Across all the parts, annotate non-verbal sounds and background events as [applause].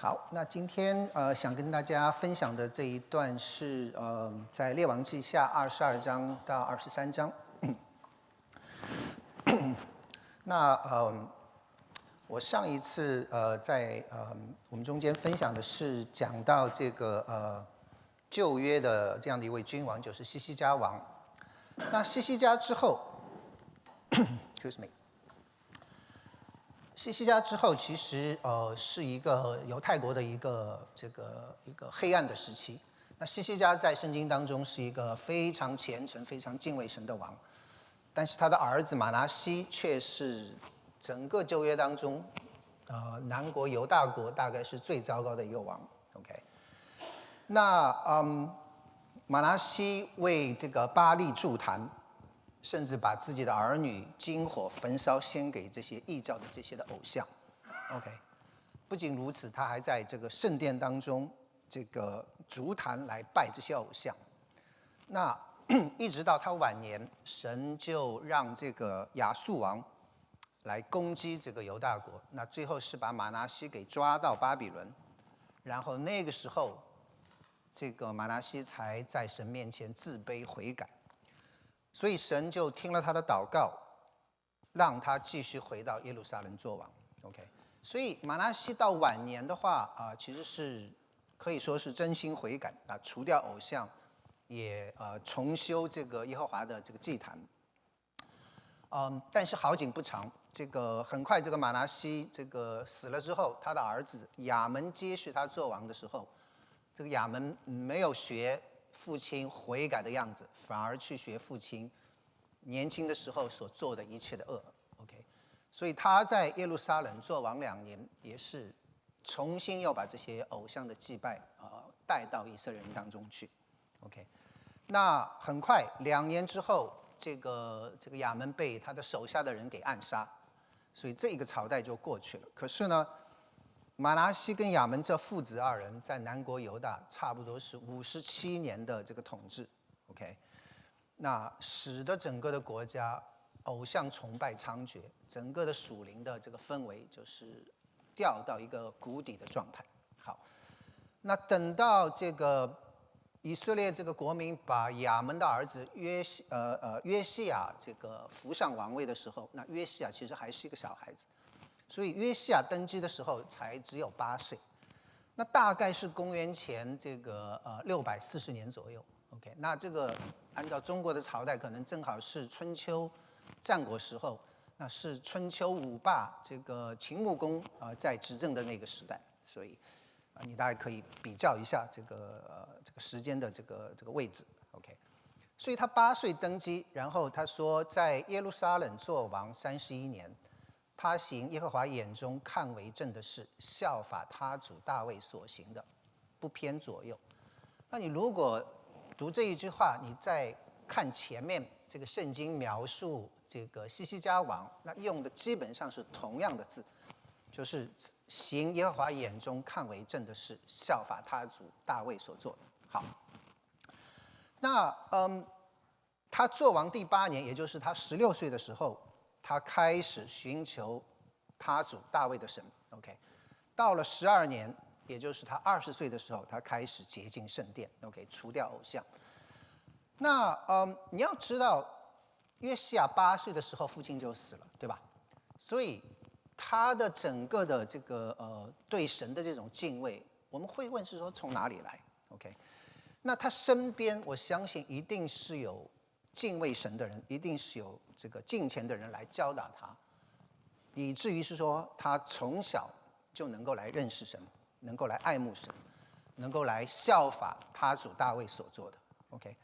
好，那今天呃想跟大家分享的这一段是呃在列王记下二十二章到二十三章。[coughs] 那呃我上一次呃在呃我们中间分享的是讲到这个呃旧约的这样的一位君王，就是西西家王。那西西家之后，[coughs] excuse me。西西家之后，其实呃是一个犹太国的一个这个一个黑暗的时期。那西西家在圣经当中是一个非常虔诚、非常敬畏神的王，但是他的儿子马拿西却是整个旧约当中，呃南国犹大国大概是最糟糕的一个王。OK，那嗯马拿西为这个巴利筑坛。甚至把自己的儿女金火焚烧，献给这些异教的这些的偶像。OK，不仅如此，他还在这个圣殿当中，这个足坛来拜这些偶像。那 [clears throat] 一直到他晚年，神就让这个亚述王来攻击这个犹大国。那最后是把马拿西给抓到巴比伦，然后那个时候，这个马拿西才在神面前自卑悔改。所以神就听了他的祷告，让他继续回到耶路撒冷做王。OK，所以马拉西到晚年的话啊，其实是可以说是真心悔改啊，除掉偶像，也呃重修这个耶和华的这个祭坛。嗯，但是好景不长，这个很快这个马拉西这个死了之后，他的儿子亚门接续他做王的时候，这个亚门没有学。父亲悔改的样子，反而去学父亲年轻的时候所做的一切的恶。OK，所以他在耶路撒冷做王两年，也是重新要把这些偶像的祭拜啊带到以色列人当中去。OK，那很快两年之后，这个这个亚门被他的手下的人给暗杀，所以这一个朝代就过去了。可是呢？马拿西跟亚门这父子二人在南国犹大差不多是五十七年的这个统治，OK，那使得整个的国家偶像崇拜猖獗，整个的属灵的这个氛围就是掉到一个谷底的状态。好，那等到这个以色列这个国民把亚门的儿子约西呃呃约西亚这个扶上王位的时候，那约西亚其实还是一个小孩子。所以约西亚登基的时候才只有八岁，那大概是公元前这个呃六百四十年左右。OK，那这个按照中国的朝代，可能正好是春秋战国时候，那是春秋五霸这个秦穆公啊在执政的那个时代。所以啊，你大概可以比较一下这个这个时间的这个这个位置。OK，所以他八岁登基，然后他说在耶路撒冷做王三十一年。他行耶和华眼中看为正的事，效法他主大卫所行的，不偏左右。那你如果读这一句话，你再看前面这个圣经描述这个西西家王，那用的基本上是同样的字，就是行耶和华眼中看为正的事，效法他主大卫所做的。好，那嗯，他做王第八年，也就是他十六岁的时候。他开始寻求他主大卫的神，OK，到了十二年，也就是他二十岁的时候，他开始洁净圣殿，OK，除掉偶像。那嗯，你要知道，约西亚八岁的时候父亲就死了，对吧？所以他的整个的这个呃对神的这种敬畏，我们会问是说从哪里来？OK，那他身边我相信一定是有。敬畏神的人，一定是有这个敬虔的人来教导他，以至于是说他从小就能够来认识神，能够来爱慕神，能够来效法他主大卫所做的。OK，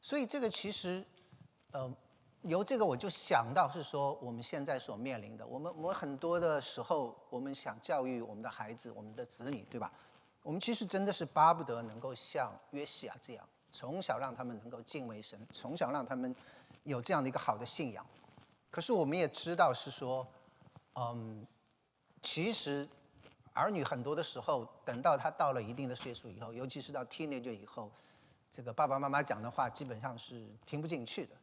所以这个其实，呃，由这个我就想到是说我们现在所面临的，我们我们很多的时候，我们想教育我们的孩子、我们的子女，对吧？我们其实真的是巴不得能够像约西亚这样。从小让他们能够敬畏神，从小让他们有这样的一个好的信仰。可是我们也知道是说，嗯，其实儿女很多的时候，等到他到了一定的岁数以后，尤其是到 teenager 以后，这个爸爸妈妈讲的话基本上是听不进去的。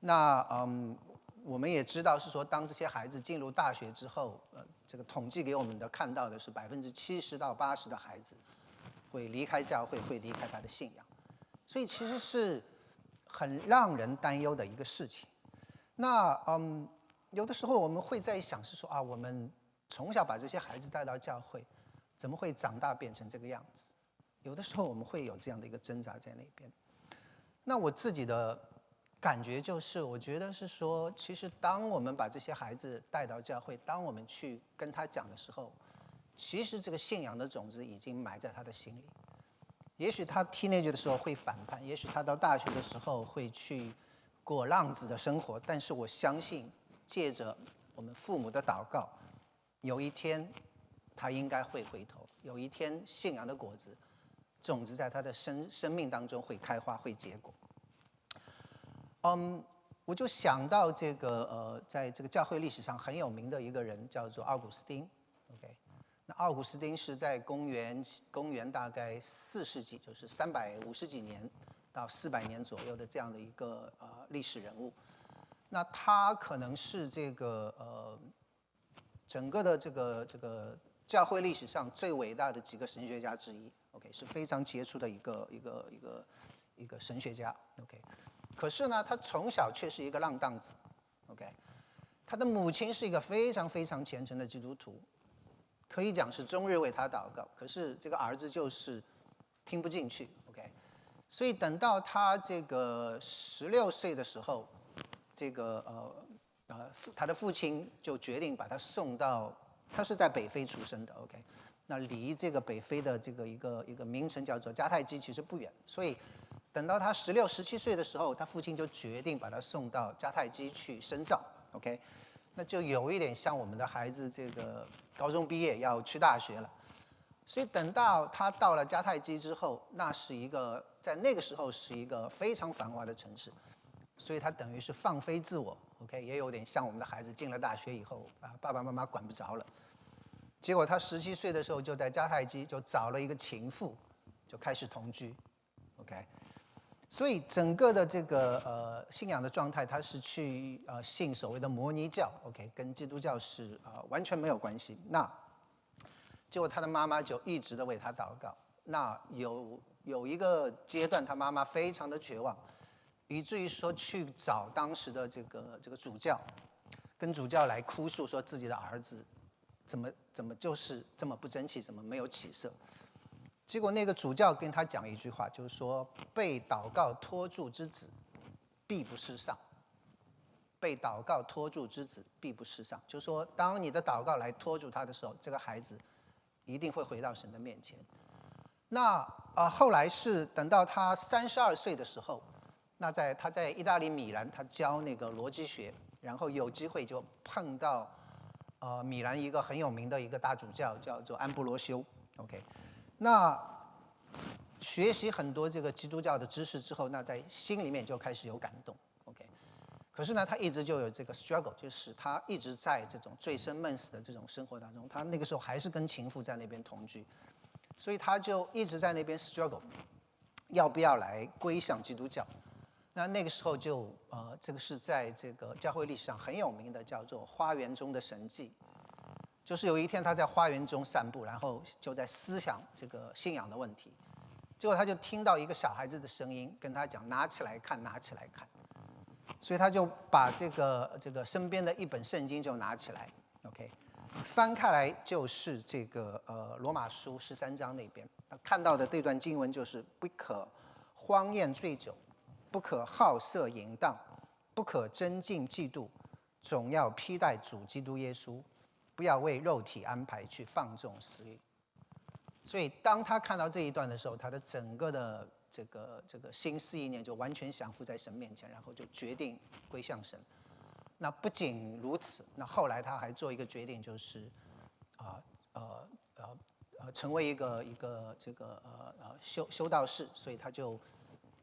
那嗯，我们也知道是说，当这些孩子进入大学之后，呃，这个统计给我们的看到的是百分之七十到八十的孩子会离开教会，会离开他的信仰，所以其实是很让人担忧的一个事情。那嗯，有的时候我们会在想是说啊，我们从小把这些孩子带到教会，怎么会长大变成这个样子？有的时候我们会有这样的一个挣扎在那边。那我自己的。感觉就是，我觉得是说，其实当我们把这些孩子带到教会，当我们去跟他讲的时候，其实这个信仰的种子已经埋在他的心里。也许他 teenage 的时候会反叛，也许他到大学的时候会去过浪子的生活，但是我相信，借着我们父母的祷告，有一天他应该会回头，有一天信仰的果子种子在他的生生命当中会开花，会结果。嗯，我就想到这个呃，在这个教会历史上很有名的一个人叫做奥古斯丁那奥古斯丁是在公元公元大概四世纪，就是三百五十几年到四百年左右的这样的一个呃历史人物。那他可能是这个呃整个的这个这个教会历史上最伟大的几个神学家之一，OK，是非常杰出的一个一个一个一个神学家，OK。可是呢，他从小却是一个浪荡子，OK，他的母亲是一个非常非常虔诚的基督徒，可以讲是终日为他祷告。可是这个儿子就是听不进去，OK，所以等到他这个十六岁的时候，这个呃呃父他的父亲就决定把他送到他是在北非出生的，OK，那离这个北非的这个一个一个名城叫做迦太基其实不远，所以。等到他十六、十七岁的时候，他父亲就决定把他送到迦太基去深造。OK，那就有一点像我们的孩子这个高中毕业要去大学了。所以等到他到了迦太基之后，那是一个在那个时候是一个非常繁华的城市，所以他等于是放飞自我。OK，也有点像我们的孩子进了大学以后啊，爸爸妈妈管不着了。结果他十七岁的时候就在迦太基就找了一个情妇，就开始同居。OK。所以整个的这个呃信仰的状态，他是去呃信所谓的摩尼教，OK，跟基督教是啊完全没有关系。那结果他的妈妈就一直的为他祷告。那有有一个阶段，他妈妈非常的绝望，以至于说去找当时的这个这个主教，跟主教来哭诉，说自己的儿子怎么怎么就是这么不争气，怎么没有起色。结果那个主教跟他讲一句话，就是说被祷告托住之子，必不失丧。被祷告托住之子，必不失丧。就是说，当你的祷告来托住他的时候，这个孩子一定会回到神的面前。那啊，后来是等到他三十二岁的时候，那在他在意大利米兰，他教那个逻辑学，然后有机会就碰到呃米兰一个很有名的一个大主教，叫做安布罗修。OK。那学习很多这个基督教的知识之后，那在心里面就开始有感动，OK。可是呢，他一直就有这个 struggle，就是他一直在这种醉生梦死的这种生活当中。他那个时候还是跟情妇在那边同居，所以他就一直在那边 struggle，要不要来归向基督教？那那个时候就呃，这个是在这个教会历史上很有名的，叫做花园中的神迹。就是有一天他在花园中散步，然后就在思想这个信仰的问题，结果他就听到一个小孩子的声音跟他讲：“拿起来看，拿起来看。”所以他就把这个这个身边的一本圣经就拿起来，OK，翻开来就是这个呃罗马书十三章那边，他看到的这段经文就是不可荒宴醉酒，不可好色淫荡，不可争竞嫉妒，总要披戴主基督耶稣。不要为肉体安排去放纵私欲，所以当他看到这一段的时候，他的整个的这个这个心思意念就完全降服在神面前，然后就决定归向神。那不仅如此，那后来他还做一个决定，就是啊呃呃呃成为一个一个这个呃呃修修道士，所以他就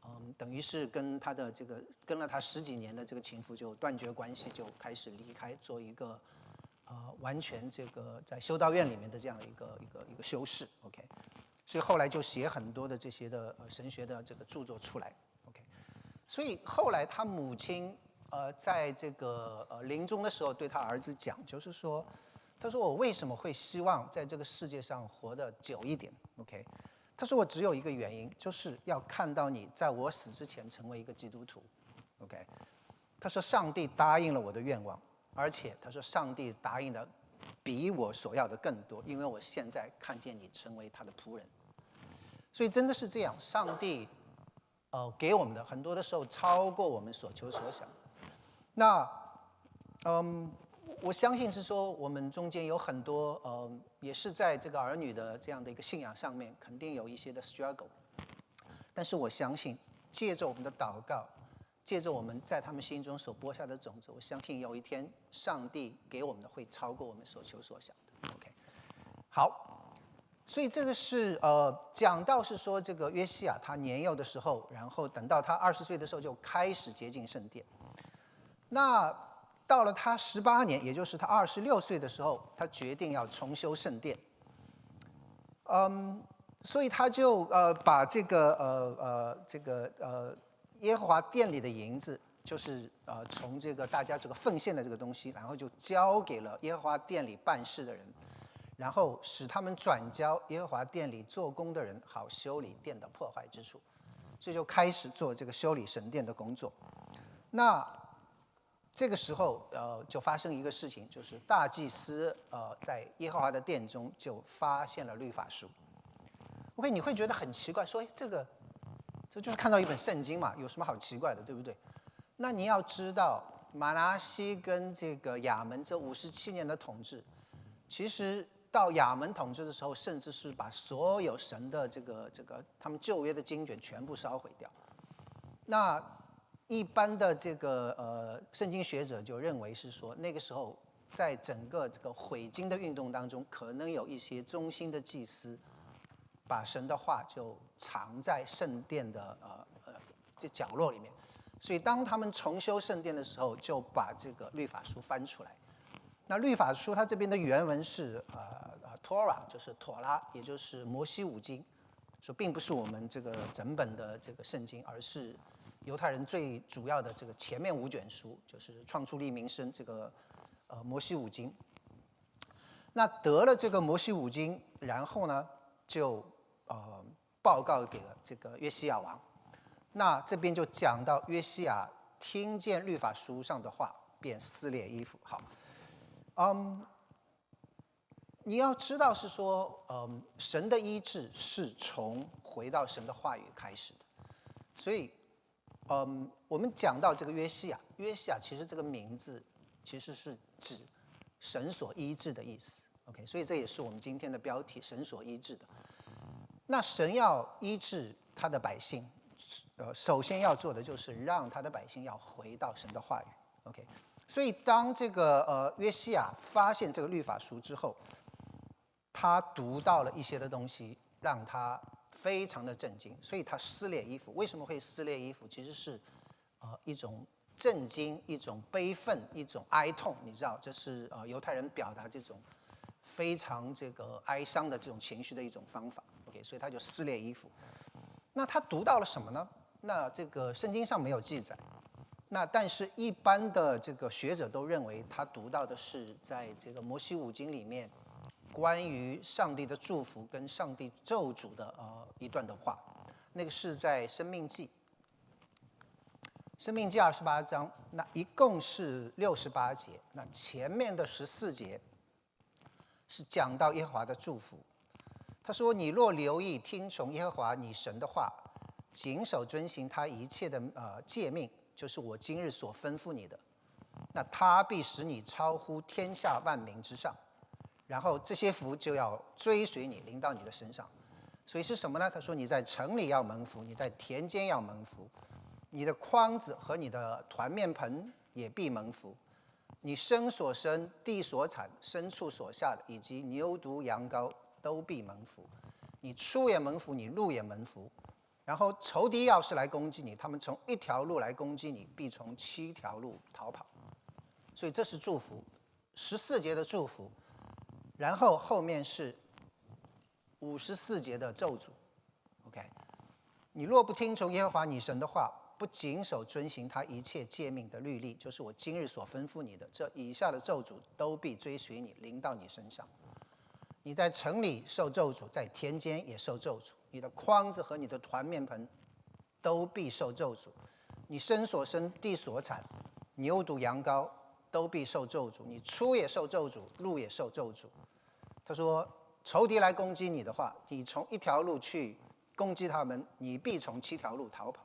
嗯等于是跟他的这个跟了他十几年的这个情妇就断绝关系，就开始离开做一个。啊，完全这个在修道院里面的这样一个一个一个修士，OK，所以后来就写很多的这些的呃神学的这个著作出来，OK，所以后来他母亲呃在这个呃临终的时候对他儿子讲，就是说，他说我为什么会希望在这个世界上活得久一点？OK，他说我只有一个原因，就是要看到你在我死之前成为一个基督徒。OK，他说上帝答应了我的愿望，而且他说上帝答应的比我所要的更多，因为我现在看见你成为他的仆人。所以真的是这样，上帝呃给我们的很多的时候超过我们所求所想。那嗯。我相信是说，我们中间有很多呃，也是在这个儿女的这样的一个信仰上面，肯定有一些的 struggle。但是我相信，借着我们的祷告，借着我们在他们心中所播下的种子，我相信有一天上帝给我们的会超过我们所求所想的。OK，好，所以这个是呃讲到是说这个约西亚他年幼的时候，然后等到他二十岁的时候就开始接近圣殿。那到了他十八年，也就是他二十六岁的时候，他决定要重修圣殿。嗯，所以他就呃把这个呃呃这个呃耶和华殿里的银子，就是呃从这个大家这个奉献的这个东西，然后就交给了耶和华殿里办事的人，然后使他们转交耶和华殿里做工的人，好修理殿的破坏之处。所以就开始做这个修理神殿的工作。那这个时候，呃，就发生一个事情，就是大祭司呃在耶和华的殿中就发现了律法书。OK，你会觉得很奇怪，说，哎，这个，这就是看到一本圣经嘛，有什么好奇怪的，对不对？那你要知道，马拉西跟这个亚门这五十七年的统治，其实到亚门统治的时候，甚至是把所有神的这个这个他们旧约的经卷全部烧毁掉。那一般的这个呃圣经学者就认为是说，那个时候在整个这个毁经的运动当中，可能有一些中心的祭司，把神的话就藏在圣殿的呃呃这角落里面，所以当他们重修圣殿的时候，就把这个律法书翻出来。那律法书它这边的原文是呃呃 Torah，就是妥拉，也就是摩西五经，说并不是我们这个整本的这个圣经，而是。犹太人最主要的这个前面五卷书就是《创出立民生》这个呃摩西五经。那得了这个摩西五经，然后呢就呃报告给了这个约西亚王。那这边就讲到约西亚听见律法书上的话，便撕裂衣服。好，嗯，你要知道是说，嗯，神的医治是从回到神的话语开始的，所以。嗯，我们讲到这个约西亚，约西亚其实这个名字其实是指神所医治的意思。OK，所以这也是我们今天的标题：神所医治的。那神要医治他的百姓，呃，首先要做的就是让他的百姓要回到神的话语。OK，所以当这个呃约西亚发现这个律法书之后，他读到了一些的东西，让他。非常的震惊，所以他撕裂衣服。为什么会撕裂衣服？其实是，呃，一种震惊，一种悲愤，一种哀痛。你知道，这是呃犹太人表达这种非常这个哀伤的这种情绪的一种方法。所以他就撕裂衣服。那他读到了什么呢？那这个圣经上没有记载。那但是一般的这个学者都认为，他读到的是在这个摩西五经里面。关于上帝的祝福跟上帝咒诅的呃一段的话，那个是在《生命记》，《生命记》二十八章，那一共是六十八节。那前面的十四节是讲到耶和华的祝福。他说：“你若留意听从耶和华你神的话，谨守遵行他一切的呃诫命，就是我今日所吩咐你的，那他必使你超乎天下万民之上。”然后这些福就要追随你，临到你的身上。所以是什么呢？他说：“你在城里要蒙福，你在田间要蒙福，你的筐子和你的团面盆也必蒙福。你生所生、地所产、牲畜所下的，以及牛犊羊羔都必蒙福。你出也蒙福，你入也蒙福。然后仇敌要是来攻击你，他们从一条路来攻击你，必从七条路逃跑。所以这是祝福，十四节的祝福。”然后后面是五十四节的咒诅，OK，你若不听从耶和华你神的话，不谨守遵行他一切诫命的律例，就是我今日所吩咐你的，这以下的咒诅都必追随你，临到你身上。你在城里受咒诅，在田间也受咒诅。你的筐子和你的团面盆都必受咒诅。你生所生，地所产，牛犊羊羔都必受咒诅。你出也受咒诅，入也受咒诅。他说：仇敌来攻击你的话，你从一条路去攻击他们，你必从七条路逃跑。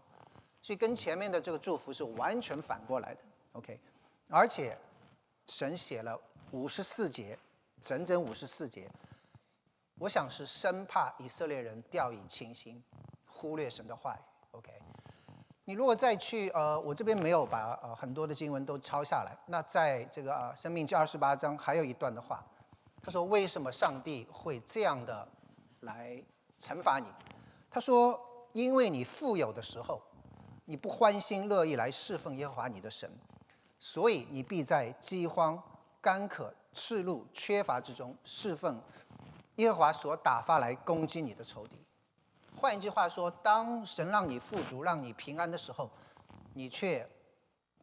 所以跟前面的这个祝福是完全反过来的。OK，而且神写了五十四节，整整五十四节。我想是生怕以色列人掉以轻心，忽略神的话语。OK，你如果再去呃，我这边没有把呃很多的经文都抄下来。那在这个啊《生命记》二十八章还有一段的话，他说：“为什么上帝会这样的来惩罚你？”他说：“因为你富有的时候，你不欢心乐意来侍奉耶和华你的神，所以你必在饥荒、干渴、赤露、缺乏之中侍奉。”耶和华所打发来攻击你的仇敌，换一句话说，当神让你富足、让你平安的时候，你却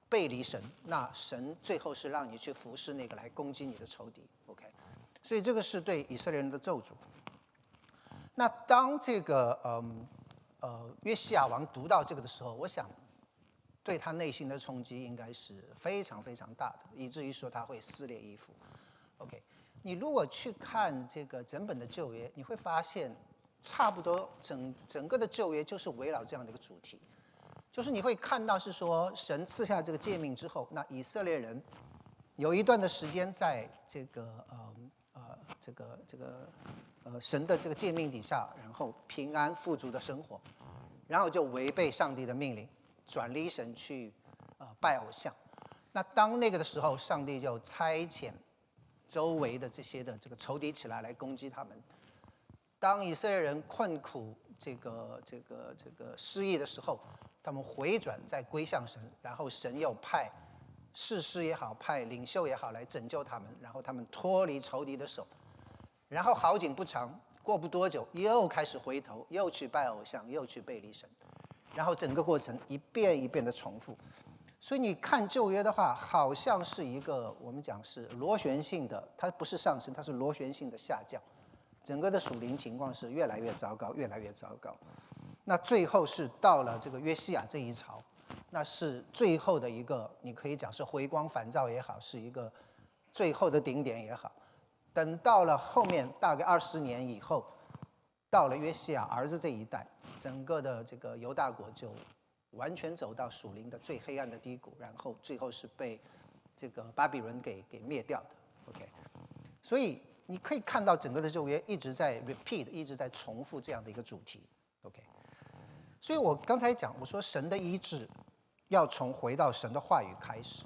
背离神，那神最后是让你去服侍那个来攻击你的仇敌。OK，所以这个是对以色列人的咒诅。那当这个嗯呃约西亚王读到这个的时候，我想对他内心的冲击应该是非常非常大的，以至于说他会撕裂衣服。OK。你如果去看这个整本的旧约，你会发现，差不多整整个的旧约就是围绕这样的一个主题，就是你会看到是说，神赐下这个诫命之后，那以色列人有一段的时间在这个呃呃这个这个呃神的这个诫命底下，然后平安富足的生活，然后就违背上帝的命令，转离神去呃拜偶像，那当那个的时候，上帝就差遣。周围的这些的这个仇敌起来来攻击他们。当以色列人困苦、这个、这个、这个失意的时候，他们回转再归向神，然后神又派士师也好、派领袖也好来拯救他们，然后他们脱离仇敌的手。然后好景不长，过不多久又开始回头，又去拜偶像，又去背离神，然后整个过程一遍一遍的重复。所以你看旧约的话，好像是一个我们讲是螺旋性的，它不是上升，它是螺旋性的下降，整个的属灵情况是越来越糟糕，越来越糟糕。那最后是到了这个约西亚这一朝，那是最后的一个，你可以讲是回光返照也好，是一个最后的顶点也好。等到了后面大概二十年以后，到了约西亚儿子这一代，整个的这个犹大国就。完全走到属灵的最黑暗的低谷，然后最后是被这个巴比伦给给灭掉的。OK，所以你可以看到整个的旧约一直在 repeat，一直在重复这样的一个主题。OK，所以我刚才讲，我说神的医治要从回到神的话语开始，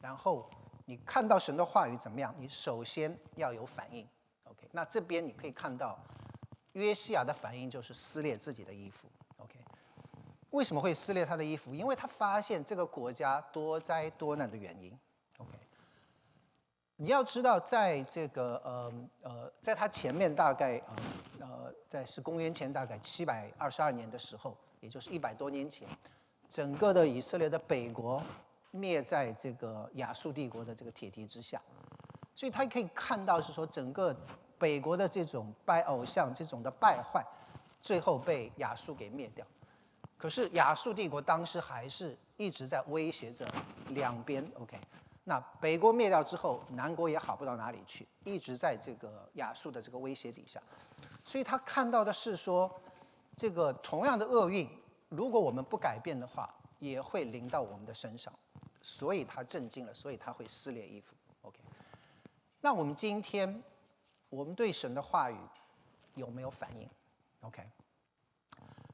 然后你看到神的话语怎么样，你首先要有反应。OK，那这边你可以看到约西亚的反应就是撕裂自己的衣服。为什么会撕裂他的衣服？因为他发现这个国家多灾多难的原因。OK，你要知道，在这个呃呃，在他前面大概呃呃，在是公元前大概七百二十二年的时候，也就是一百多年前，整个的以色列的北国灭在这个亚述帝国的这个铁蹄之下，所以他可以看到是说整个北国的这种拜偶像这种的败坏，最后被亚述给灭掉。可是亚述帝国当时还是一直在威胁着两边，OK？那北国灭掉之后，南国也好不到哪里去，一直在这个亚述的这个威胁底下，所以他看到的是说，这个同样的厄运，如果我们不改变的话，也会临到我们的身上，所以他震惊了，所以他会撕裂衣服，OK？那我们今天，我们对神的话语有没有反应？OK？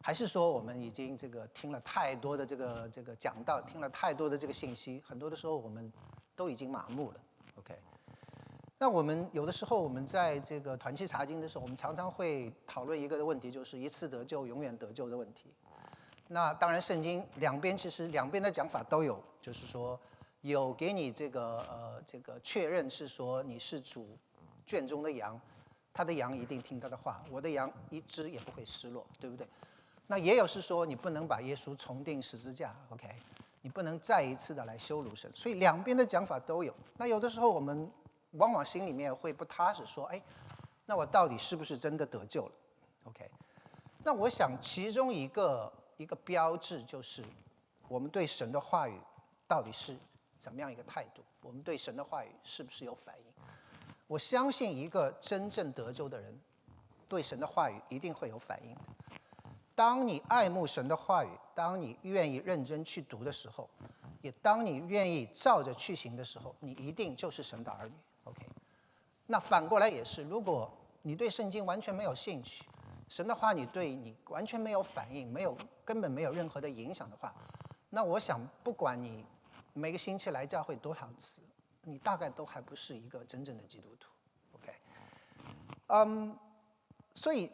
还是说我们已经这个听了太多的这个这个讲道，听了太多的这个信息，很多的时候我们都已经麻木了。OK，那我们有的时候我们在这个团契查经的时候，我们常常会讨论一个问题，就是一次得救永远得救的问题。那当然，圣经两边其实两边的讲法都有，就是说有给你这个呃这个确认是说你是主圈中的羊，他的羊一定听他的话，我的羊一只也不会失落，对不对？那也有是说你不能把耶稣重钉十字架，OK？你不能再一次的来羞辱神。所以两边的讲法都有。那有的时候我们往往心里面会不踏实，说，哎，那我到底是不是真的得救了？OK？那我想其中一个一个标志就是我们对神的话语到底是怎么样一个态度？我们对神的话语是不是有反应？我相信一个真正得救的人，对神的话语一定会有反应的。当你爱慕神的话语，当你愿意认真去读的时候，也当你愿意照着去行的时候，你一定就是神的儿女。OK，那反过来也是，如果你对圣经完全没有兴趣，神的话你对你完全没有反应，没有根本没有任何的影响的话，那我想不管你每个星期来教会多少次。你大概都还不是一个真正的基督徒，OK？嗯，所以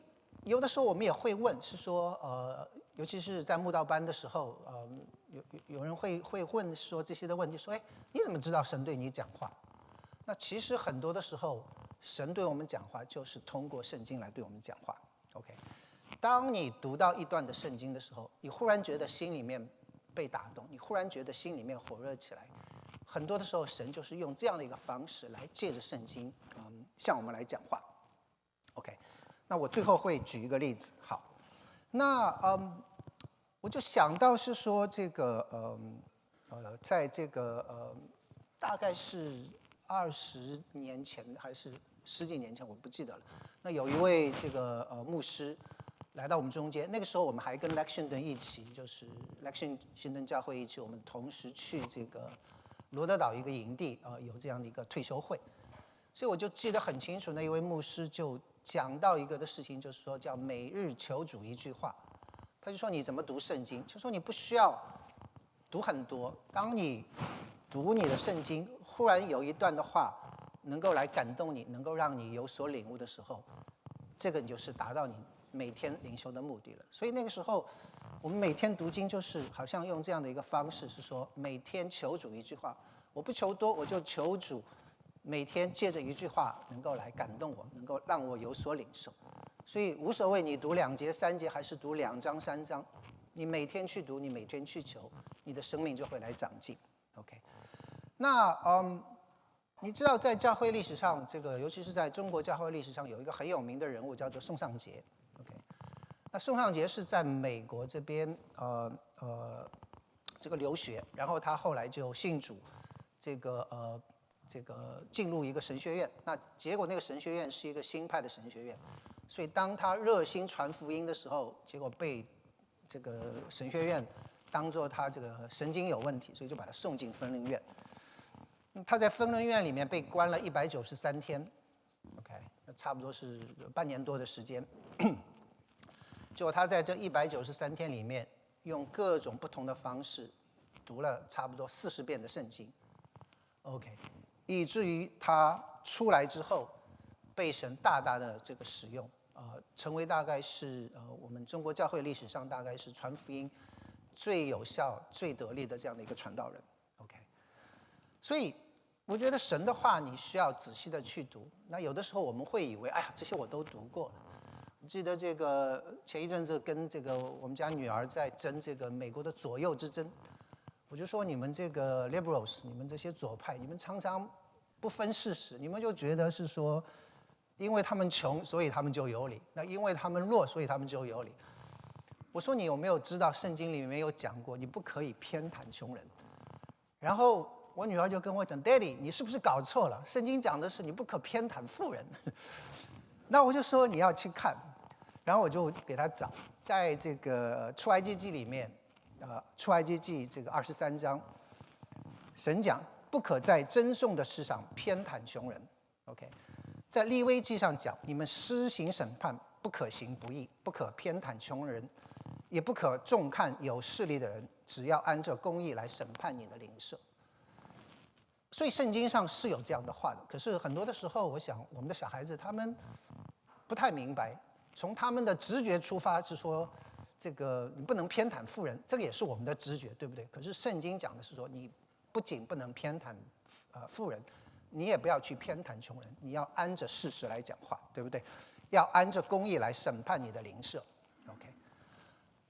有的时候我们也会问，是说，呃，尤其是在慕道班的时候，嗯，有有有人会会问说这些的问题，说，哎，你怎么知道神对你讲话？那其实很多的时候，神对我们讲话就是通过圣经来对我们讲话，OK？当你读到一段的圣经的时候，你忽然觉得心里面被打动，你忽然觉得心里面火热起来。很多的时候，神就是用这样的一个方式来借着圣经，嗯，向我们来讲话。OK，那我最后会举一个例子。好，那嗯，我就想到是说这个，嗯，呃，在这个呃，大概是二十年前还是十几年前，我不记得了。那有一位这个呃牧师来到我们中间，那个时候我们还跟 Lexington 一起，就是 Lexington 教会一起，我们同时去这个。罗德岛一个营地啊，有这样的一个退休会，所以我就记得很清楚。那一位牧师就讲到一个的事情，就是说叫每日求主一句话。他就说你怎么读圣经？就说你不需要读很多。当你读你的圣经，忽然有一段的话能够来感动你，能够让你有所领悟的时候，这个你就是达到你每天灵修的目的了。所以那个时候。我们每天读经就是好像用这样的一个方式，是说每天求主一句话，我不求多，我就求主每天借着一句话能够来感动我，能够让我有所领受。所以无所谓你读两节、三节，还是读两章、三章，你每天去读，你每天去求，你的生命就会来长进。OK，那嗯，你知道在教会历史上，这个尤其是在中国教会历史上，有一个很有名的人物叫做宋尚节。那宋尚杰是在美国这边，呃呃，这个留学，然后他后来就信主，这个呃，这个进入一个神学院。那结果那个神学院是一个新派的神学院，所以当他热心传福音的时候，结果被这个神学院当做他这个神经有问题，所以就把他送进分灵院。他在分灵院里面被关了一百九十三天，OK，那差不多是半年多的时间。结果他在这一百九十三天里面，用各种不同的方式读了差不多四十遍的圣经，OK，以至于他出来之后，被神大大的这个使用，啊，成为大概是呃我们中国教会历史上大概是传福音最有效、最得力的这样的一个传道人，OK。所以我觉得神的话你需要仔细的去读。那有的时候我们会以为，哎呀，这些我都读过了。记得这个前一阵子跟这个我们家女儿在争这个美国的左右之争，我就说你们这个 liberals，你们这些左派，你们常常不分事实，你们就觉得是说，因为他们穷，所以他们就有理；那因为他们弱，所以他们就有理。我说你有没有知道圣经里面有讲过，你不可以偏袒穷人？然后我女儿就跟我讲，Daddy，你是不是搞错了？圣经讲的是你不可偏袒富人。[laughs] 那我就说你要去看。然后我就给她找，在这个出埃及记里面，呃，出埃及记这个二十三章，神讲不可在赠送的事上偏袒穷人，OK，在立威记上讲，你们施行审判不可行不义，不可偏袒穷人，也不可重看有势力的人，只要按照公义来审判你的邻舍。所以圣经上是有这样的话的，可是很多的时候，我想我们的小孩子他们不太明白。从他们的直觉出发是说，这个你不能偏袒富人，这个也是我们的直觉，对不对？可是圣经讲的是说，你不仅不能偏袒呃富人，你也不要去偏袒穷人，你要按着事实来讲话，对不对？要按着公义来审判你的邻舍。OK。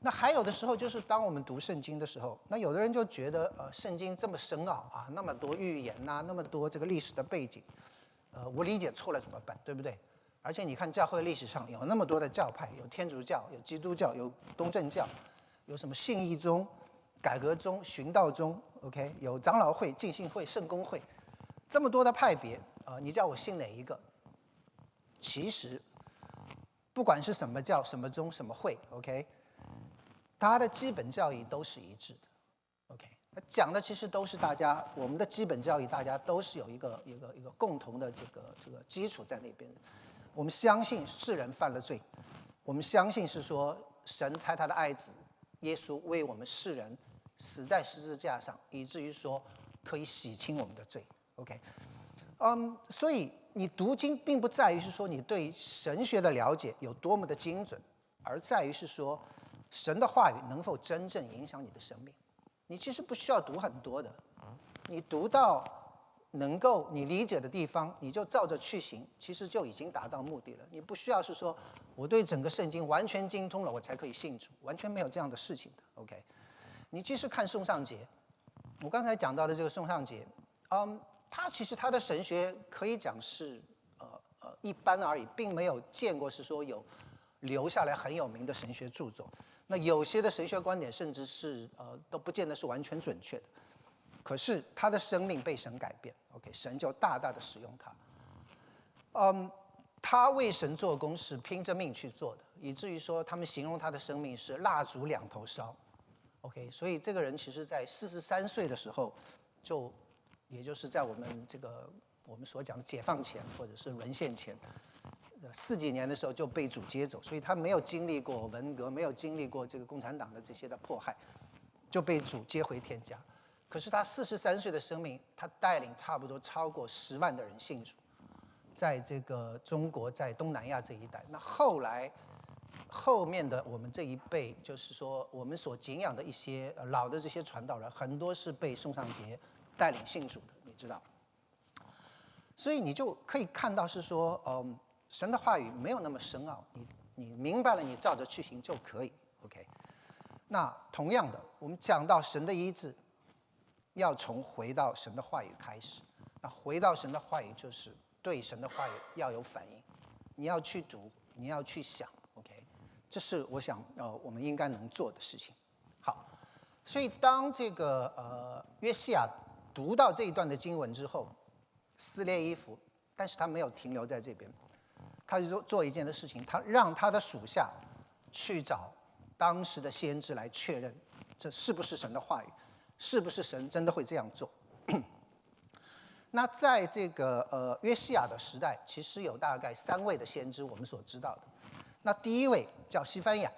那还有的时候就是当我们读圣经的时候，那有的人就觉得呃圣经这么深奥啊，那么多预言呐，那么多这个历史的背景，呃我理解错了怎么办？对不对？而且你看教会历史上有那么多的教派，有天主教，有基督教，有东正教，有什么信义宗、改革宗、循道宗，OK，有长老会、浸信会、圣公会，这么多的派别啊，你叫我信哪一个？其实不管是什么教、什么宗、什么会，OK，它的基本教义都是一致的，OK，讲的其实都是大家我们的基本教义，大家都是有一个一个一个共同的这个这个基础在那边的。我们相信世人犯了罪，我们相信是说神差他的爱子耶稣为我们世人死在十字架上，以至于说可以洗清我们的罪。OK，嗯，所以你读经并不在于是说你对神学的了解有多么的精准，而在于是说神的话语能否真正影响你的生命。你其实不需要读很多的，你读到。能够你理解的地方，你就照着去行，其实就已经达到目的了。你不需要是说我对整个圣经完全精通了，我才可以信主，完全没有这样的事情的。OK，你即使看宋尚节，我刚才讲到的这个宋尚节，嗯，他其实他的神学可以讲是呃呃一般而已，并没有见过是说有留下来很有名的神学著作。那有些的神学观点，甚至是呃都不见得是完全准确的。可是他的生命被神改变，OK，神就大大的使用他。嗯，他为神做工是拼着命去做的，以至于说他们形容他的生命是蜡烛两头烧，OK。所以这个人其实在四十三岁的时候，就也就是在我们这个我们所讲的解放前或者是沦陷前四几年的时候就被主接走，所以他没有经历过文革，没有经历过这个共产党的这些的迫害，就被主接回天家。可是他四十三岁的生命，他带领差不多超过十万的人信主，在这个中国，在东南亚这一带。那后来后面的我们这一辈，就是说我们所敬仰的一些老的这些传道人，很多是被宋尚节带领信主的，你知道。所以你就可以看到是说，嗯，神的话语没有那么深奥，你你明白了，你照着去行就可以。OK。那同样的，我们讲到神的医治。要从回到神的话语开始，那回到神的话语就是对神的话语要有反应，你要去读，你要去想，OK，这是我想呃我们应该能做的事情。好，所以当这个呃约西亚读到这一段的经文之后，撕裂衣服，但是他没有停留在这边，他就做做一件的事情，他让他的属下去找当时的先知来确认这是不是神的话语。是不是神真的会这样做？[clears throat] 那在这个呃约西亚的时代，其实有大概三位的先知，我们所知道的。那第一位叫西番雅。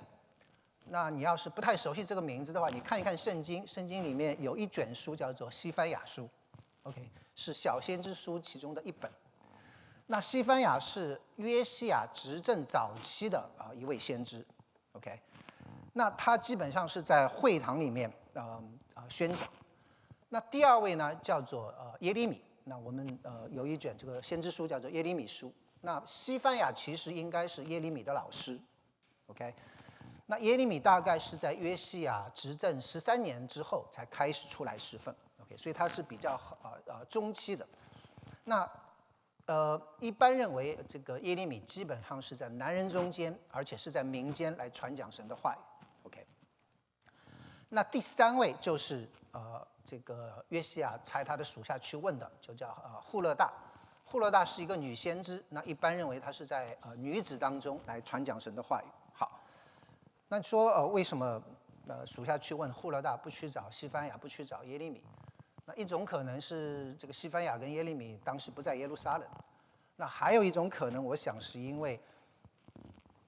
那你要是不太熟悉这个名字的话，你看一看圣经，圣经里面有一卷书叫做西番雅书，OK，是小先知书其中的一本。那西番雅是约西亚执政早期的啊一位先知，OK。那他基本上是在会堂里面，嗯。啊，宣讲。那第二位呢，叫做呃耶利米。那我们呃有一卷这个先知书叫做耶利米书。那西番雅其实应该是耶利米的老师。OK，那耶利米大概是在约西亚执政十三年之后才开始出来侍奉。OK，所以他是比较呃呃中期的。那呃一般认为这个耶利米基本上是在男人中间，而且是在民间来传讲神的话语。那第三位就是呃，这个约西亚差他的属下去问的，就叫呃户勒大。户勒大是一个女先知，那一般认为她是在呃女子当中来传讲神的话语。好，那说呃为什么呃属下去问户勒大，不去找西班牙，不去找耶利米？那一种可能是这个西班牙跟耶利米当时不在耶路撒冷。那还有一种可能，我想是因为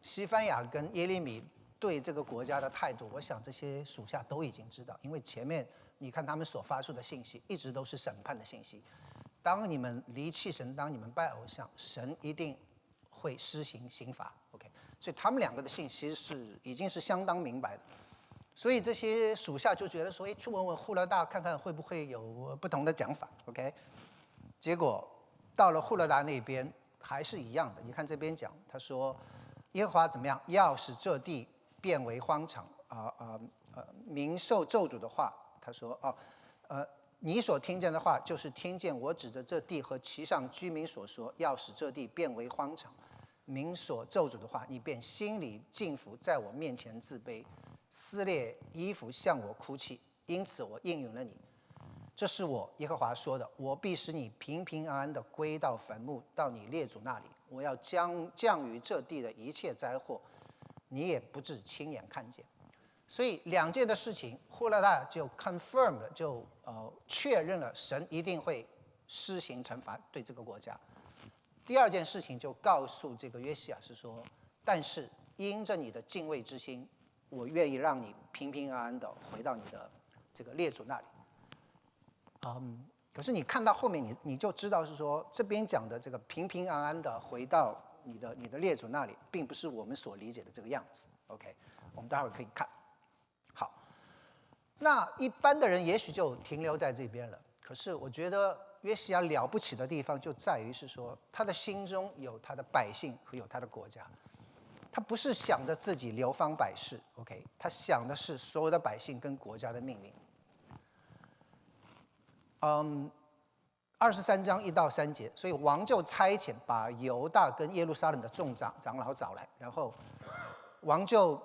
西班牙跟耶利米。对这个国家的态度，我想这些属下都已经知道，因为前面你看他们所发出的信息，一直都是审判的信息。当你们离弃神，当你们拜偶像，神一定会施行刑罚。OK，所以他们两个的信息是已经是相当明白的。所以这些属下就觉得说，哎，去问问户勒大，看看会不会有不同的讲法。OK，结果到了户勒大那边还是一样的。你看这边讲，他说耶和华怎么样，要使这地。变为荒场，啊啊呃民受咒诅的话，他说哦，呃，你所听见的话，就是听见我指着这地和其上居民所说，要使这地变为荒场。民所咒诅的话，你便心里敬服，在我面前自卑，撕裂衣服向我哭泣。因此我应允了你。这是我耶和华说的，我必使你平平安安的归到坟墓，到你列祖那里。我要将降于这地的一切灾祸，你也不至亲眼看见。所以两件的事情，呼拉大就 confirmed 就呃确认了神一定会施行惩罚对这个国家。第二件事情就告诉这个约西亚是说，但是因着你的敬畏之心，我愿意让你平平安安的回到你的这个列祖那里。嗯，可是你看到后面，你你就知道是说这边讲的这个平平安安的回到你的你的列祖那里，并不是我们所理解的这个样子。OK，我们待会儿可以看。好，那一般的人也许就停留在这边了。可是我觉得约西亚了不起的地方就在于是说，他的心中有他的百姓和有他的国家，他不是想着自己流芳百世。OK，他想的是所有的百姓跟国家的命运。嗯，二十三章一到三节，所以王就差遣把犹大跟耶路撒冷的众长长老找来，然后王就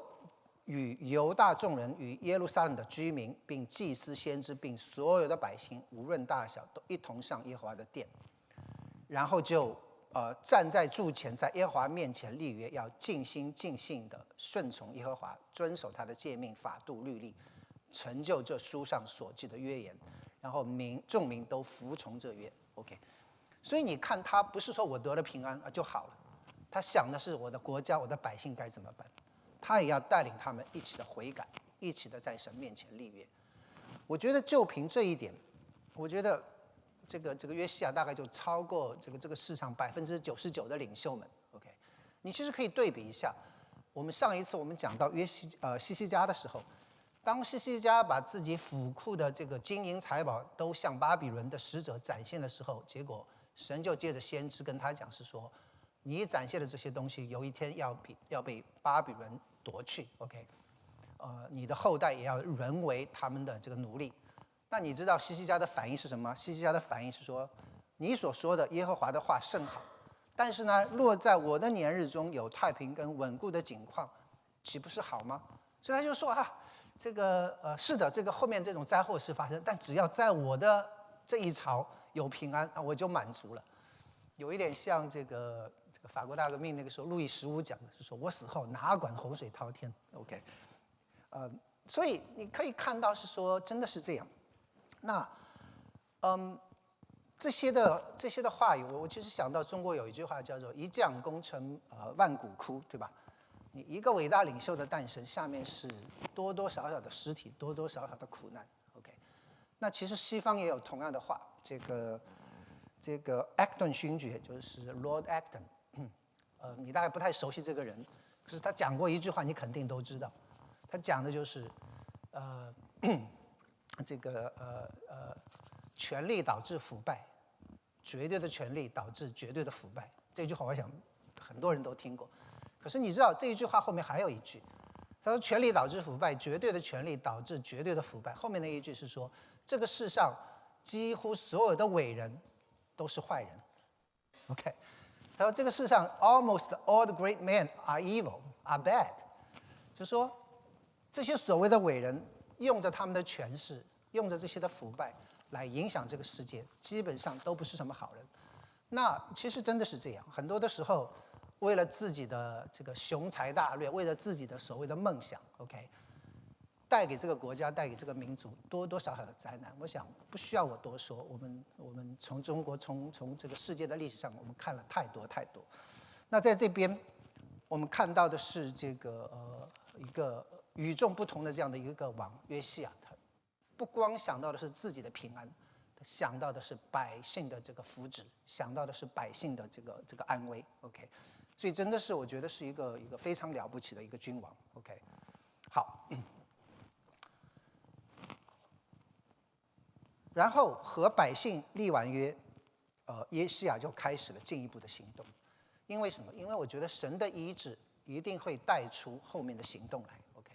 与犹大众人与耶路撒冷的居民，并祭司、先知，并所有的百姓，无论大小，都一同上耶和华的殿，然后就呃站在柱前，在耶和华面前立约，要尽心尽性的顺从耶和华，遵守他的诫命、法度、律例，成就这书上所记的约言。然后民众民都服从这约，OK，所以你看他不是说我得了平安啊就好了，他想的是我的国家、我的百姓该怎么办，他也要带领他们一起的悔改，一起的在神面前立约。我觉得就凭这一点，我觉得这个这个约西亚大概就超过这个这个市场百分之九十九的领袖们，OK，你其实可以对比一下，我们上一次我们讲到约西呃西西家的时候。当西西家把自己府库的这个金银财宝都向巴比伦的使者展现的时候，结果神就借着先知跟他讲，是说，你展现的这些东西，有一天要被要被巴比伦夺去，OK，呃，你的后代也要沦为他们的这个奴隶。那你知道西西家的反应是什么？西西家的反应是说，你所说的耶和华的话甚好，但是呢，落在我的年日中有太平跟稳固的景况，岂不是好吗？所以他就说啊。这个呃是的，这个后面这种灾祸是发生，但只要在我的这一朝有平安，那我就满足了。有一点像这个这个法国大革命那个时候，路易十五讲的是说：“我死后哪管洪水滔天。”OK，呃，所以你可以看到是说真的是这样。那嗯，这些的这些的话语，我我其实想到中国有一句话叫做“一将功成呃万骨枯”，对吧？你一个伟大领袖的诞生，下面是多多少少的尸体，多多少少的苦难。OK，那其实西方也有同样的话。这个这个 Acton 勋爵就是 Lord Acton，呃，你大概不太熟悉这个人，可是他讲过一句话，你肯定都知道。他讲的就是，呃，[coughs] 这个呃呃，权力导致腐败，绝对的权力导致绝对的腐败。这句话我想很多人都听过。可是你知道这一句话后面还有一句，他说：“权力导致腐败，绝对的权力导致绝对的腐败。”后面那一句是说，这个世上几乎所有的伟人都是坏人。OK，他说这个世上 almost all the great men are evil, are bad，就说这些所谓的伟人用着他们的权势，用着这些的腐败来影响这个世界，基本上都不是什么好人。那其实真的是这样，很多的时候。为了自己的这个雄才大略，为了自己的所谓的梦想，OK，带给这个国家、带给这个民族多多少少的灾难。我想不需要我多说，我们我们从中国、从从这个世界的历史上，我们看了太多太多。那在这边，我们看到的是这个呃一个与众不同的这样的一个王约西亚，他不光想到的是自己的平安，想到的是百姓的这个福祉，想到的是百姓的这个这个安危，OK。所以真的是，我觉得是一个一个非常了不起的一个君王。OK，好，然后和百姓立完约，呃，耶西亚就开始了进一步的行动。因为什么？因为我觉得神的医治一定会带出后面的行动来。OK，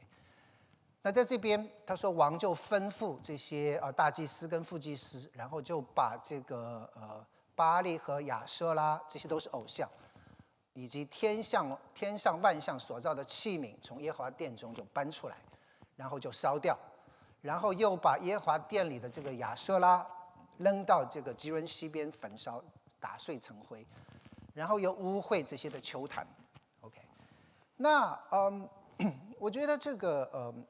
那在这边，他说王就吩咐这些呃大祭司跟副祭司，然后就把这个呃巴利和亚瑟拉，这些都是偶像，以及天象天上万象所造的器皿，从耶和华殿中就搬出来，然后就烧掉，然后又把耶和华殿里的这个亚瑟拉扔到这个吉伦西边焚烧，打碎成灰，然后又污秽这些的球坛。OK，那嗯，我觉得这个嗯。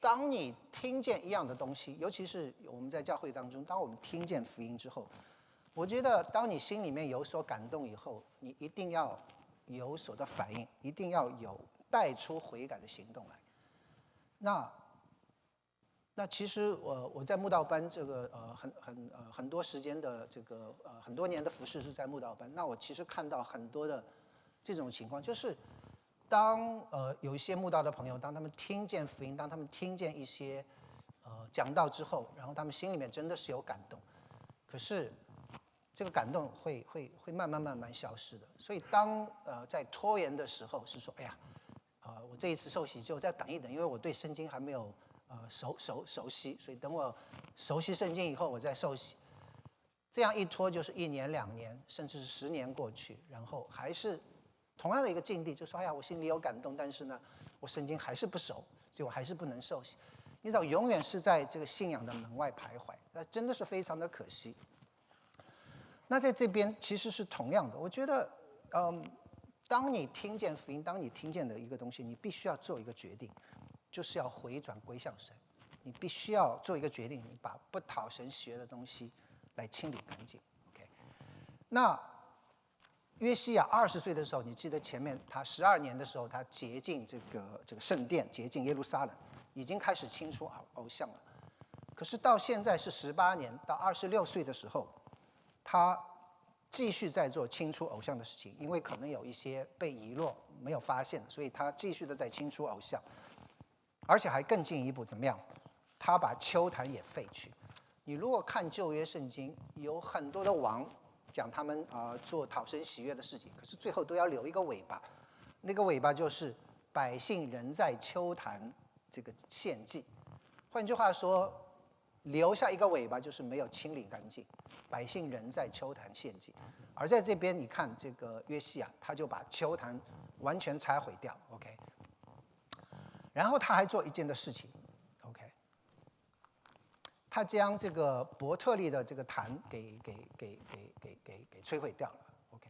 当你听见一样的东西，尤其是我们在教会当中，当我们听见福音之后，我觉得当你心里面有所感动以后，你一定要有所的反应，一定要有带出悔改的行动来。那那其实我我在慕道班这个呃很很呃很多时间的这个呃很多年的服饰是在慕道班，那我其实看到很多的这种情况，就是。当呃有一些慕道的朋友，当他们听见福音，当他们听见一些呃讲道之后，然后他们心里面真的是有感动，可是这个感动会会会慢慢慢慢消失的。所以当呃在拖延的时候，是说哎呀，呃我这一次受洗就再等一等，因为我对圣经还没有呃熟熟熟悉，所以等我熟悉圣经以后我再受洗。这样一拖就是一年两年，甚至是十年过去，然后还是。同样的一个境地，就说：“哎呀，我心里有感动，但是呢，我圣经还是不熟，所以我还是不能受洗。你知道，永远是在这个信仰的门外徘徊，那真的是非常的可惜。那在这边其实是同样的，我觉得，嗯，当你听见福音，当你听见的一个东西，你必须要做一个决定，就是要回转归向神。你必须要做一个决定，你把不讨神喜悦的东西来清理干净。OK，那。”约西亚二十岁的时候，你记得前面他十二年的时候，他洁净这个这个圣殿，洁净耶路撒冷，已经开始清除偶偶像了。可是到现在是十八年，到二十六岁的时候，他继续在做清除偶像的事情，因为可能有一些被遗落没有发现，所以他继续的在清除偶像，而且还更进一步怎么样？他把丘坛也废去。你如果看旧约圣经，有很多的王。讲他们啊做讨神喜悦的事情，可是最后都要留一个尾巴，那个尾巴就是百姓仍在秋坛这个献祭。换句话说，留下一个尾巴就是没有清理干净，百姓仍在秋坛献祭。而在这边你看这个约西亚，他就把秋坛完全拆毁掉，OK。然后他还做一件的事情，OK。他将这个伯特利的这个坛给给给给给给给摧毁掉了。OK，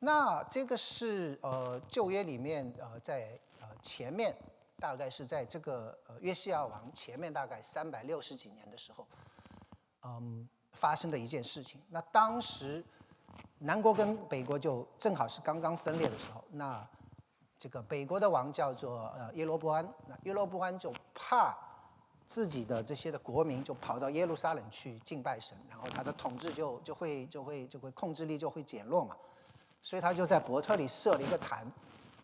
那这个是呃旧约里面呃在呃前面大概是在这个呃约西亚王前面大概三百六十几年的时候，嗯发生的一件事情。那当时南国跟北国就正好是刚刚分裂的时候。那这个北国的王叫做呃耶罗波安，那耶罗波安就怕。自己的这些的国民就跑到耶路撒冷去敬拜神，然后他的统治就就会就会就会控制力就会减弱嘛，所以他就在伯特里设了一个坛，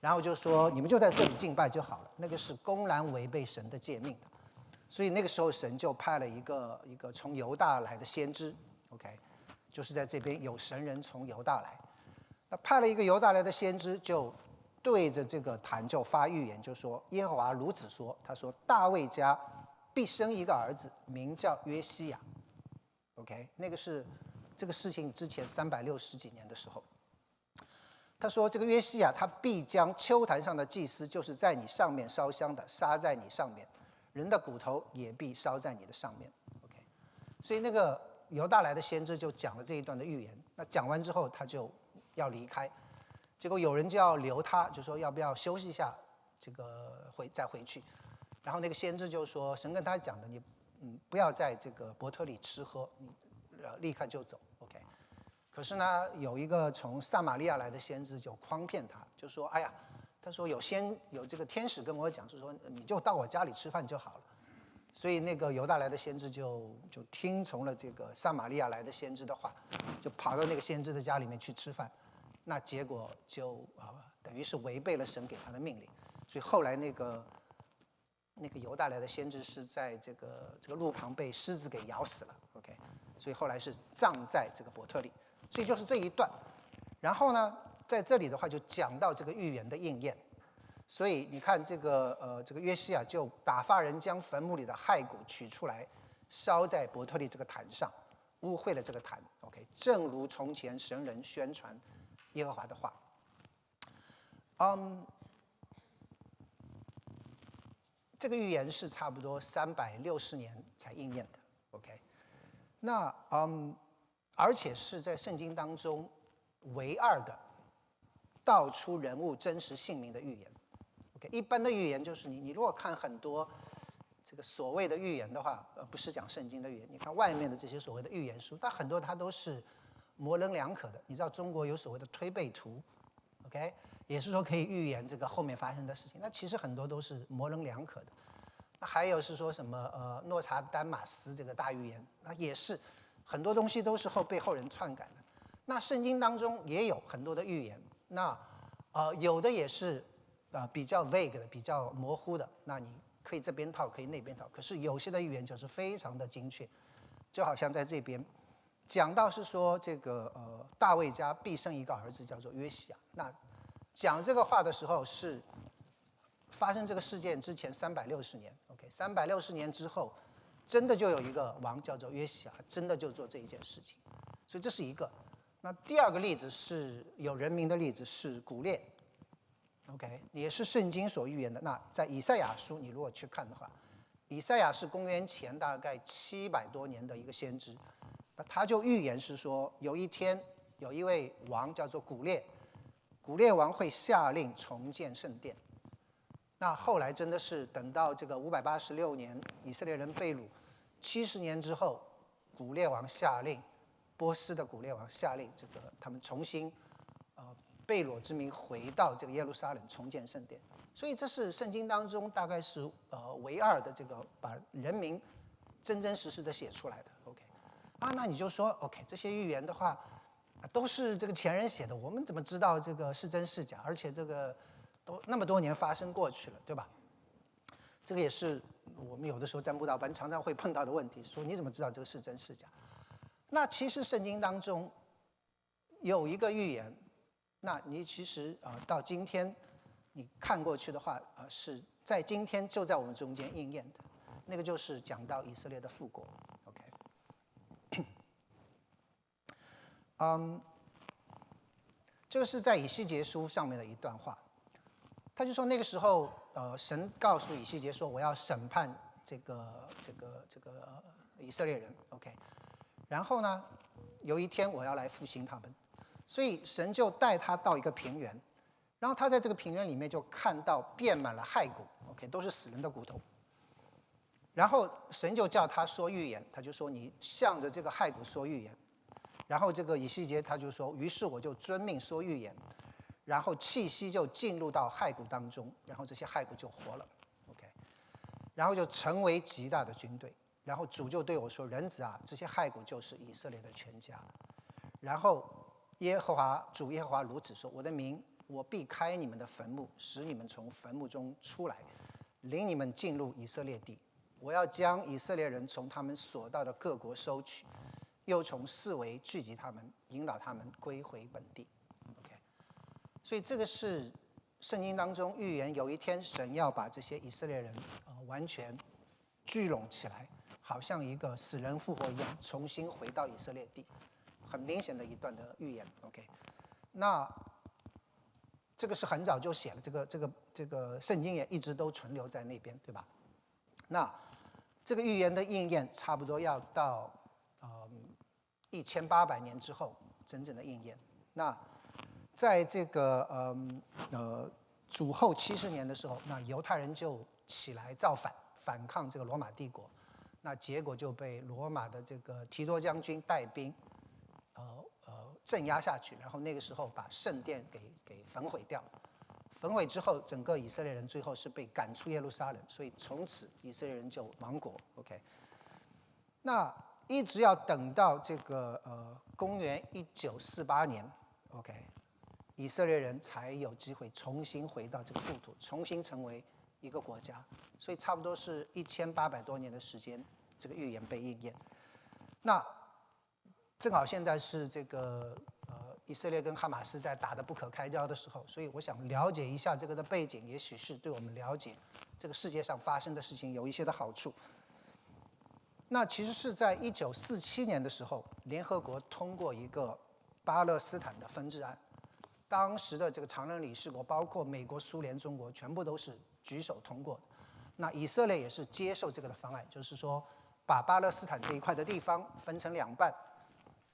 然后就说你们就在这里敬拜就好了。那个是公然违背神的诫命的，所以那个时候神就派了一个一个从犹大来的先知，OK，就是在这边有神人从犹大来，那派了一个犹大来的先知就对着这个坛就发预言，就说耶和华如此说，他说大卫家。必生一个儿子，名叫约西亚。OK，那个是这个事情之前三百六十几年的时候，他说这个约西亚他必将秋坛上的祭司，就是在你上面烧香的，杀在你上面，人的骨头也必烧在你的上面。OK，所以那个犹大来的先知就讲了这一段的预言。那讲完之后，他就要离开，结果有人就要留他，就说要不要休息一下，这个回再回去。然后那个先知就说：“神跟他讲的，你嗯不要在这个伯特里吃喝，你呃立刻就走。可是呢，有一个从撒玛利亚来的先知就诓骗他，就说：哎呀，他说有先有这个天使跟我讲，是说你就到我家里吃饭就好了。所以那个犹大来的先知就就听从了这个撒玛利亚来的先知的话，就跑到那个先知的家里面去吃饭。那结果就啊等于是违背了神给他的命令。所以后来那个。那个犹大来的先知是在这个这个路旁被狮子给咬死了，OK，所以后来是葬在这个伯特利，所以就是这一段。然后呢，在这里的话就讲到这个预言的应验，所以你看这个呃这个约西亚就打发人将坟墓里的骸骨取出来，烧在伯特利这个坛上，污秽了这个坛。OK，正如从前神人宣传耶和华的话。嗯，这个预言是差不多三百六十年才应验的。OK，那嗯，而且是在圣经当中唯二的道出人物真实姓名的预言。OK，一般的预言就是你你如果看很多这个所谓的预言的话，呃，不是讲圣经的预言，你看外面的这些所谓的预言书，它很多它都是模棱两可的。你知道中国有所谓的推背图，OK？也是说可以预言这个后面发生的事情，那其实很多都是模棱两可的。那还有是说什么呃诺查丹马斯这个大预言，那也是很多东西都是后被后人篡改的。那圣经当中也有很多的预言，那呃有的也是啊比较 vague 的，比较模糊的。那你可以这边套，可以那边套。可是有些的预言就是非常的精确，就好像在这边讲到是说这个呃大卫家必生一个儿子叫做约西亚，那。讲这个话的时候是发生这个事件之前三百六十年，OK，三百六十年之后，真的就有一个王叫做约西亚，真的就做这一件事情，所以这是一个。那第二个例子是有人名的例子是古列，OK，也是圣经所预言的。那在以赛亚书，你如果去看的话，以赛亚是公元前大概七百多年的一个先知，那他就预言是说有一天有一位王叫做古列。古列王会下令重建圣殿，那后来真的是等到这个五百八十六年以色列人被掳，七十年之后，古列王下令，波斯的古列王下令，这个他们重新，呃，被掳之民回到这个耶路撒冷重建圣殿，所以这是圣经当中大概是呃唯二的这个把人民真真实实的写出来的。OK，啊，那你就说 OK 这些预言的话。都是这个前人写的，我们怎么知道这个是真是假？而且这个都那么多年发生过去了，对吧？这个也是我们有的时候在布道班常常会碰到的问题，说你怎么知道这个是真是假？那其实圣经当中有一个预言，那你其实啊到今天你看过去的话啊是在今天就在我们中间应验的，那个就是讲到以色列的复国。OK，嗯，这个是在以西结书上面的一段话，他就说那个时候，呃，神告诉以西结说，我要审判这个这个这个以色列人，OK，然后呢，有一天我要来复兴他们，所以神就带他到一个平原，然后他在这个平原里面就看到遍满了骸骨，OK，都是死人的骨头，然后神就叫他说预言，他就说你向着这个骸骨说预言。然后这个以西结他就说，于是我就遵命说预言，然后气息就进入到骸骨当中，然后这些骸骨就活了，OK，然后就成为极大的军队。然后主就对我说：“人子啊，这些骸骨就是以色列的全家。”然后耶和华主耶和华如此说：“我的名，我避开你们的坟墓，使你们从坟墓中出来，领你们进入以色列地。我要将以色列人从他们所到的各国收取。”又从四围聚集他们，引导他们归回本地。所以这个是圣经当中预言，有一天神要把这些以色列人啊完全聚拢起来，好像一个死人复活一样，重新回到以色列地。很明显的一段的预言。OK，那这个是很早就写了，这个这个这个圣经也一直都存留在那边，对吧？那这个预言的应验，差不多要到嗯。一千八百年之后，真正的应验。那在这个呃呃主后七十年的时候，那犹太人就起来造反，反抗这个罗马帝国。那结果就被罗马的这个提多将军带兵，呃呃镇压下去。然后那个时候把圣殿给给焚毁掉。焚毁之后，整个以色列人最后是被赶出耶路撒冷。所以从此以色列人就亡国。OK，那。一直要等到这个呃公元一九四八年，OK，以色列人才有机会重新回到这个故土，重新成为一个国家。所以差不多是一千八百多年的时间，这个预言被应验。那正好现在是这个呃以色列跟哈马斯在打得不可开交的时候，所以我想了解一下这个的背景，也许是对我们了解这个世界上发生的事情有一些的好处。那其实是在一九四七年的时候，联合国通过一个巴勒斯坦的分治案，当时的这个常任理事国包括美国、苏联、中国，全部都是举手通过的。那以色列也是接受这个的方案，就是说把巴勒斯坦这一块的地方分成两半。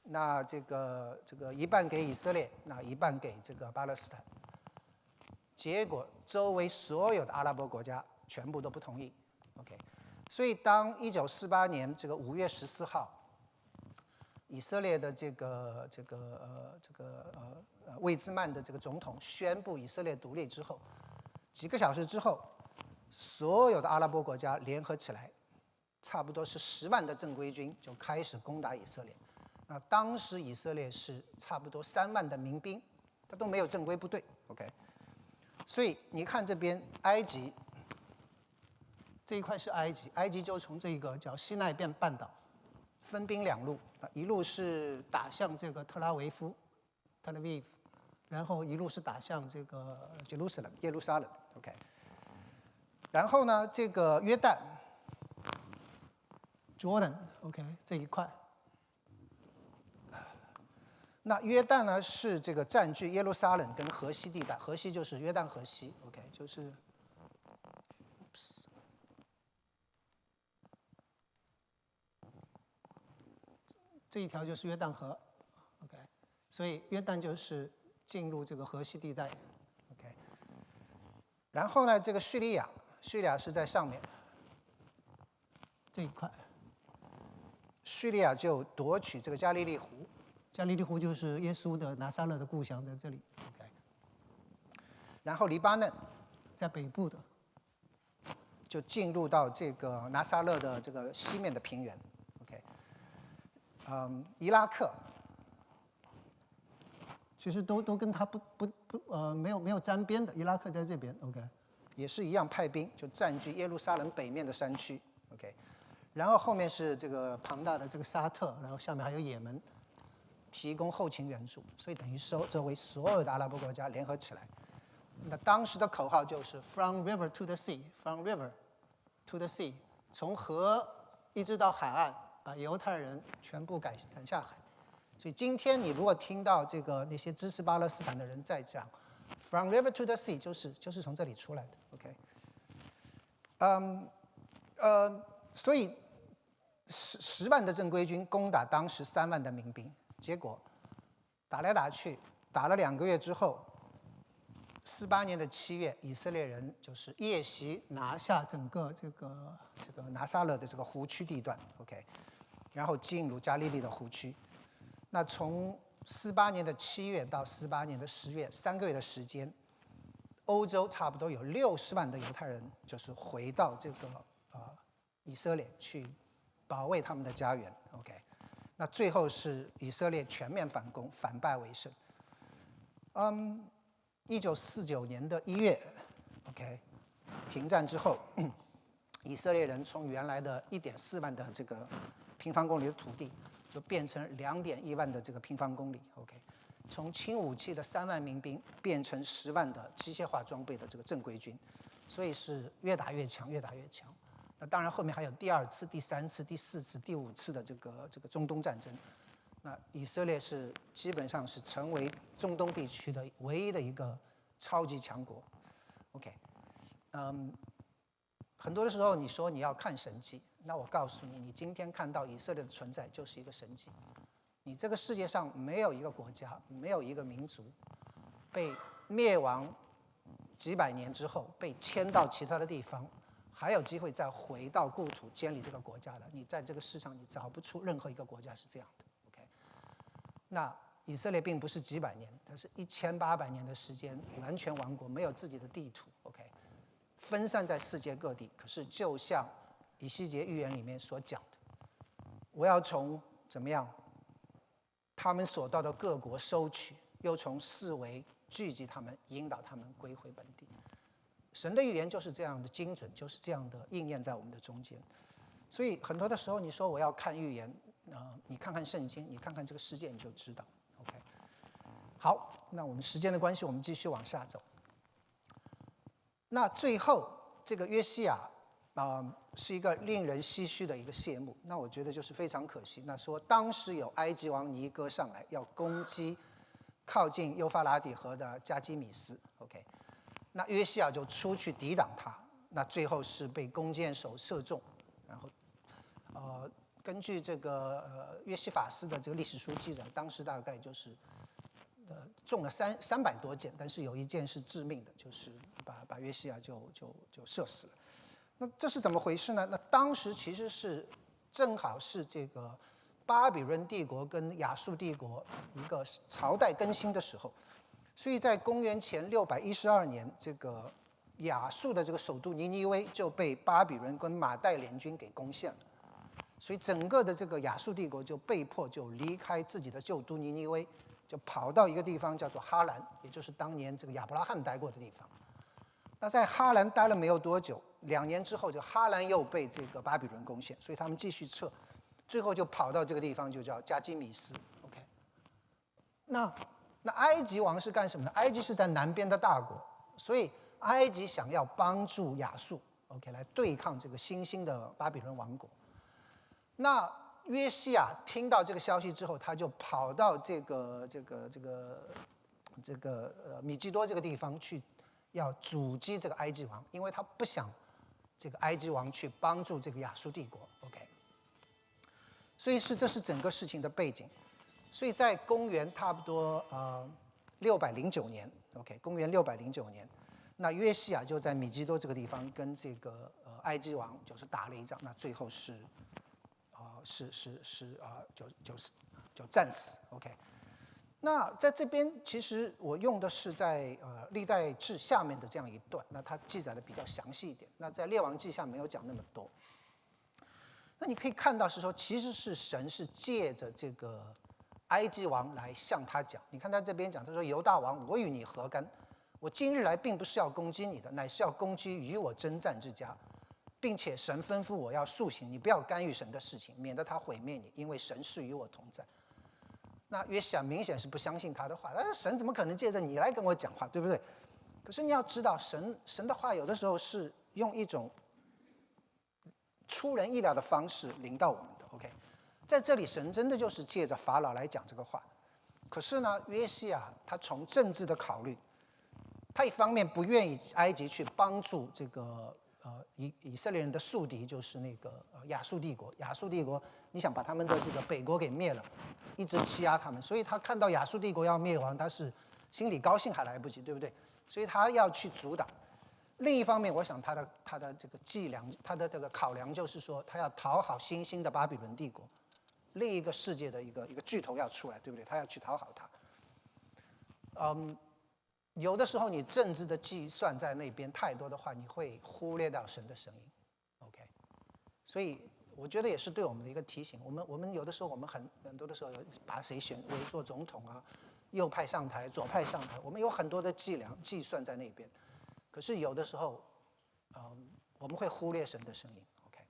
那这个这个一半给以色列，那一半给这个巴勒斯坦。结果周围所有的阿拉伯国家全部都不同意，OK。所以当一九四八年这个五月十四号，以色列的这个这个呃这个呃呃魏兹曼的这个总统宣布以色列独立之后，几个小时之后，所有的阿拉伯国家联合起来，差不多是十万的正规军就开始攻打以色列。那当时以色列是差不多三万的民兵，他都没有正规部队，OK。所以你看这边埃及这一块是埃及，埃及就从这个叫西奈变半岛分兵两路，一路是打向这个特拉维夫 （Tel Aviv），然后一路是打向这个 Jerusalem 耶路撒冷，OK。然后呢，这个约旦 （Jordan），OK 这一块。那约旦呢是这个占据耶路撒冷跟河西地带，河西就是约旦河西，OK，就是这一条就是约旦河，OK，所以约旦就是进入这个河西地带，OK。然后呢，这个叙利亚，叙利亚是在上面这一块，叙利亚就夺取这个加利利湖。加利利湖就是耶稣的拿撒勒的故乡，在这里。OK，然后黎巴嫩在北部的，就进入到这个拿撒勒的这个西面的平原。嗯，伊拉克其实都都跟他不不不呃没有没有沾边的，伊拉克在这边。OK，也是一样派兵就占据耶路撒冷北面的山区。OK，然后后面是这个庞大的这个沙特，然后下面还有也门。提供后勤援助，所以等于说周围所有的阿拉伯国家联合起来。那当时的口号就是 “From river to the sea, from river to the sea”，从河一直到海岸，把犹太人全部赶赶下海。所以今天你如果听到这个那些支持巴勒斯坦的人在讲 “From river to the sea”，就是就是从这里出来的。OK，嗯，呃，所以十十万的正规军攻打当时三万的民兵。结果打来打去，打了两个月之后，四八年的七月，以色列人就是夜袭拿下整个这个这个拿撒勒的这个湖区地段，OK，然后进入加利利的湖区。那从四八年的七月到四八年的十月，三个月的时间，欧洲差不多有六十万的犹太人就是回到这个啊以色列去保卫他们的家园，OK。那最后是以色列全面反攻，反败为胜。嗯，一九四九年的一月，OK，停战之后，[clears throat] 以色列人从原来的一点四万的这个平方公里的土地，就变成两点一万的这个平方公里，OK，从轻武器的三万民兵变成十万的机械化装备的这个正规军，所以是越打越强，越打越强。那当然，后面还有第二次、第三次、第四次、第五次的这个这个中东战争。那以色列是基本上是成为中东地区的唯一的一个超级强国。OK，嗯，很多的时候你说你要看神迹，那我告诉你，你今天看到以色列的存在就是一个神迹。你这个世界上没有一个国家，没有一个民族被灭亡几百年之后被迁到其他的地方。还有机会再回到故土建立这个国家的，你在这个世上你找不出任何一个国家是这样的。OK，那以色列并不是几百年，它是一千八百年的时间完全亡国，没有自己的地图。OK，分散在世界各地。可是就像以西结预言里面所讲的，我要从怎么样，他们所到的各国收取，又从四围聚集他们，引导他们归回本地。神的语言就是这样的精准，就是这样的应验在我们的中间。所以很多的时候，你说我要看预言，啊，你看看圣经，你看看这个世界，你就知道。OK，好，那我们时间的关系，我们继续往下走。那最后这个约西亚啊，是一个令人唏嘘的一个谢幕。那我觉得就是非常可惜。那说当时有埃及王尼哥上来要攻击靠近幼发拉底河的加基米斯，OK，那约西亚就出去抵挡他。那最后是被弓箭手射中，然后呃，根据这个呃约西法斯的这个历史书记载，当时大概就是。呃，中了三三百多箭，但是有一箭是致命的，就是把把约西亚就就就射死了。那这是怎么回事呢？那当时其实是正好是这个巴比伦帝国跟亚述帝国一个朝代更新的时候，所以在公元前六百一十二年，这个亚述的这个首都尼尼微就被巴比伦跟马代联军给攻陷了，所以整个的这个亚述帝国就被迫就离开自己的旧都尼尼微。就跑到一个地方叫做哈兰，也就是当年这个亚伯拉罕待过的地方。那在哈兰待了没有多久，两年之后，就哈兰又被这个巴比伦攻陷，所以他们继续撤，最后就跑到这个地方，就叫加基米斯。OK。那那埃及王是干什么呢？埃及是在南边的大国，所以埃及想要帮助亚述，OK，来对抗这个新兴的巴比伦王国。那约西亚听到这个消息之后，他就跑到这个这个这个这个呃米基多这个地方去，要阻击这个埃及王，因为他不想这个埃及王去帮助这个亚述帝国。OK，所以是这是整个事情的背景。所以在公元差不多呃六百零九年，OK，公元六百零九年，那约西亚就在米基多这个地方跟这个呃埃及王就是打了一仗，那最后是啊。是是是啊，就就是就战死，OK。那在这边其实我用的是在呃历代志下面的这样一段，那它记载的比较详细一点。那在列王记下没有讲那么多。那你可以看到是说，其实是神是借着这个埃及王来向他讲。你看他这边讲，他说犹大王，我与你何干？我今日来并不是要攻击你的，乃是要攻击与我征战之家。并且神吩咐我要塑形，你不要干预神的事情，免得他毁灭你，因为神是与我同在。那约西亚明显是不相信他的话，但是神怎么可能借着你来跟我讲话，对不对？可是你要知道，神神的话有的时候是用一种出人意料的方式领到我们的。OK，在这里神真的就是借着法老来讲这个话。可是呢，约西亚他从政治的考虑，他一方面不愿意埃及去帮助这个。呃，以以色列人的宿敌就是那个呃亚述帝国。亚述帝国，你想把他们的这个北国给灭了，一直欺压他们，所以他看到亚述帝国要灭亡，他是心里高兴还来不及，对不对？所以他要去阻挡。另一方面，我想他的他的这个计量，他的这个考量就是说，他要讨好新兴的巴比伦帝国，另一个世界的一个一个巨头要出来，对不对？他要去讨好他。嗯。有的时候，你政治的计算在那边太多的话，你会忽略掉神的声音。OK，所以我觉得也是对我们的一个提醒。我们我们有的时候，我们很很多的时候把谁选为做总统啊，右派上台，左派上台，我们有很多的计量计算在那边。可是有的时候，嗯，我们会忽略神的声音。OK，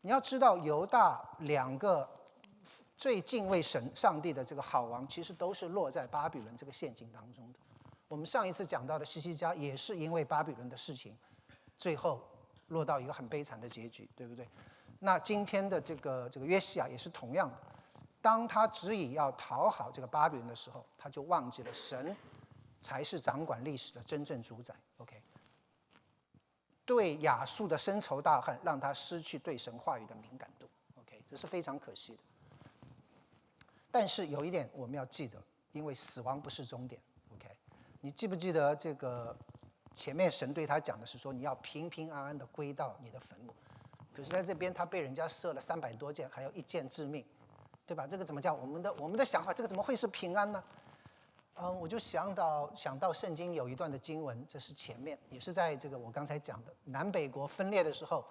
你要知道，犹大两个最敬畏神上帝的这个好王，其实都是落在巴比伦这个陷阱当中的。我们上一次讲到的西西家也是因为巴比伦的事情，最后落到一个很悲惨的结局，对不对？那今天的这个这个约西亚也是同样的，当他执意要讨好这个巴比伦的时候，他就忘记了神才是掌管历史的真正主宰。OK，对亚述的深仇大恨让他失去对神话语的敏感度。OK，这是非常可惜的。但是有一点我们要记得，因为死亡不是终点。你记不记得这个前面神对他讲的是说你要平平安安的归到你的坟墓，可是在这边他被人家射了三百多箭，还有一箭致命，对吧？这个怎么叫我们的我们的想法？这个怎么会是平安呢？嗯，我就想到想到圣经有一段的经文，这是前面也是在这个我刚才讲的南北国分裂的时候，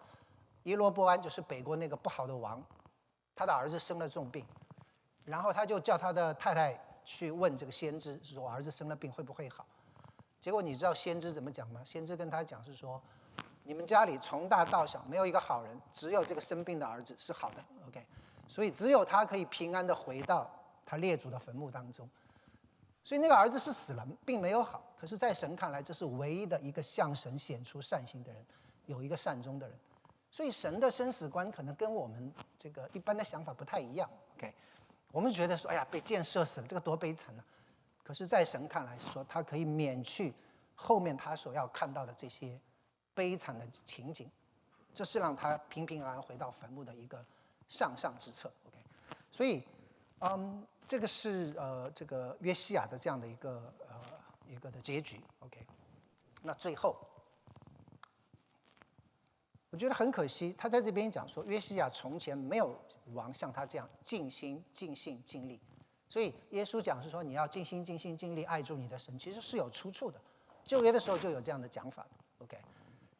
伊罗波安就是北国那个不好的王，他的儿子生了重病，然后他就叫他的太太。去问这个先知，是说我儿子生了病会不会好？结果你知道先知怎么讲吗？先知跟他讲是说，你们家里从大到小没有一个好人，只有这个生病的儿子是好的。OK，所以只有他可以平安的回到他列祖的坟墓当中。所以那个儿子是死了，并没有好。可是，在神看来，这是唯一的一个向神显出善心的人，有一个善终的人。所以，神的生死观可能跟我们这个一般的想法不太一样。OK，我们觉得说，哎呀，被箭射死了，这个多悲惨啊！可是，在神看来是说，他可以免去后面他所要看到的这些悲惨的情景，这是让他平平安安回到坟墓的一个上上之策。OK，所以，嗯，这个是呃，这个约西亚的这样的一个呃一个的结局。OK，那最后。我觉得很可惜，他在这边讲说，约西亚从前没有王像他这样尽心、尽性、尽力。所以耶稣讲是说，你要尽心、尽心、尽力爱住你的神，其实是有出处的。旧约的时候就有这样的讲法。OK，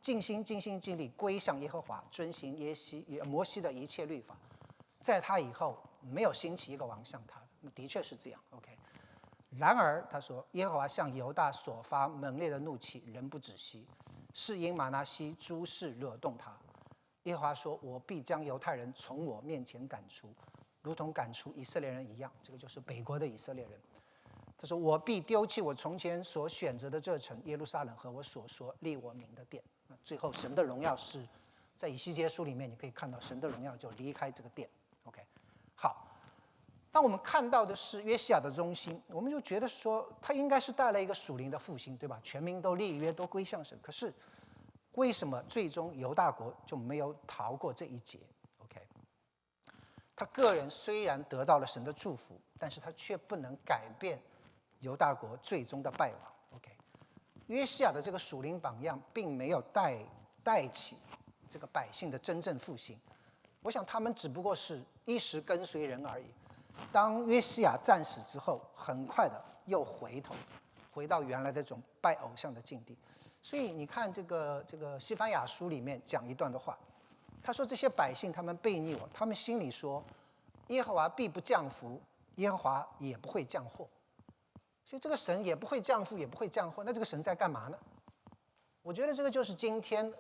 尽心、尽心、尽力归向耶和华，遵行耶西、摩西的一切律法，在他以后没有兴起一个王像他，的确是这样。OK，然而他说，耶和华向犹大所发猛烈的怒气仍不止息。是因马拿西诸事惹动他，耶和华说：“我必将犹太人从我面前赶出，如同赶出以色列人一样。”这个就是北国的以色列人。他说：“我必丢弃我从前所选择的这城耶路撒冷和我所说立我名的殿。”最后神的荣耀是在以西结书里面，你可以看到神的荣耀就离开这个殿。当我们看到的是约西亚的中心，我们就觉得说他应该是带来一个属灵的复兴，对吧？全民都立约，都归向神。可是为什么最终犹大国就没有逃过这一劫？OK，他个人虽然得到了神的祝福，但是他却不能改变犹大国最终的败亡。OK，约西亚的这个属灵榜样并没有带带起这个百姓的真正复兴。我想他们只不过是一时跟随人而已。当约西亚战死之后，很快的又回头，回到原来这种拜偶像的境地。所以你看这个这个西班牙书里面讲一段的话，他说这些百姓他们背逆我，他们心里说，耶和华必不降福，耶和华也不会降祸。所以这个神也不会降福，也不会降祸，那这个神在干嘛呢？我觉得这个就是今天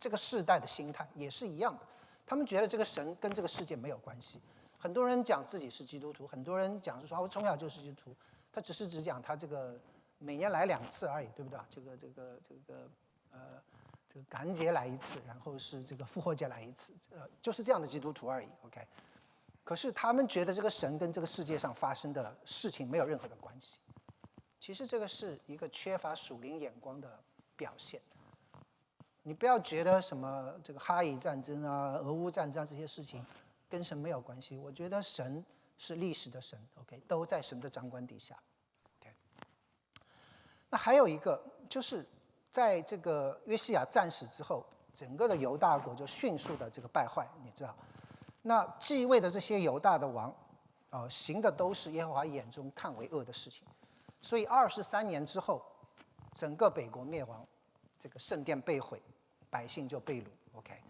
这个世代的心态也是一样的，他们觉得这个神跟这个世界没有关系。很多人讲自己是基督徒，很多人讲是说我从小就是基督徒，他只是只讲他这个每年来两次而已，对不对？这个这个这个呃，这个感恩节来一次，然后是这个复活节来一次，呃，就是这样的基督徒而已。OK，可是他们觉得这个神跟这个世界上发生的事情没有任何的关系。其实这个是一个缺乏属灵眼光的表现。你不要觉得什么这个哈以战争啊、俄乌战争这些事情。跟神没有关系，我觉得神是历史的神，OK，都在神的掌管底下，OK。那还有一个，就是在这个约西亚战死之后，整个的犹大国就迅速的这个败坏，你知道？那继位的这些犹大的王，啊，行的都是耶和华眼中看为恶的事情，所以二十三年之后，整个北国灭亡，这个圣殿被毁，百姓就被掳，OK。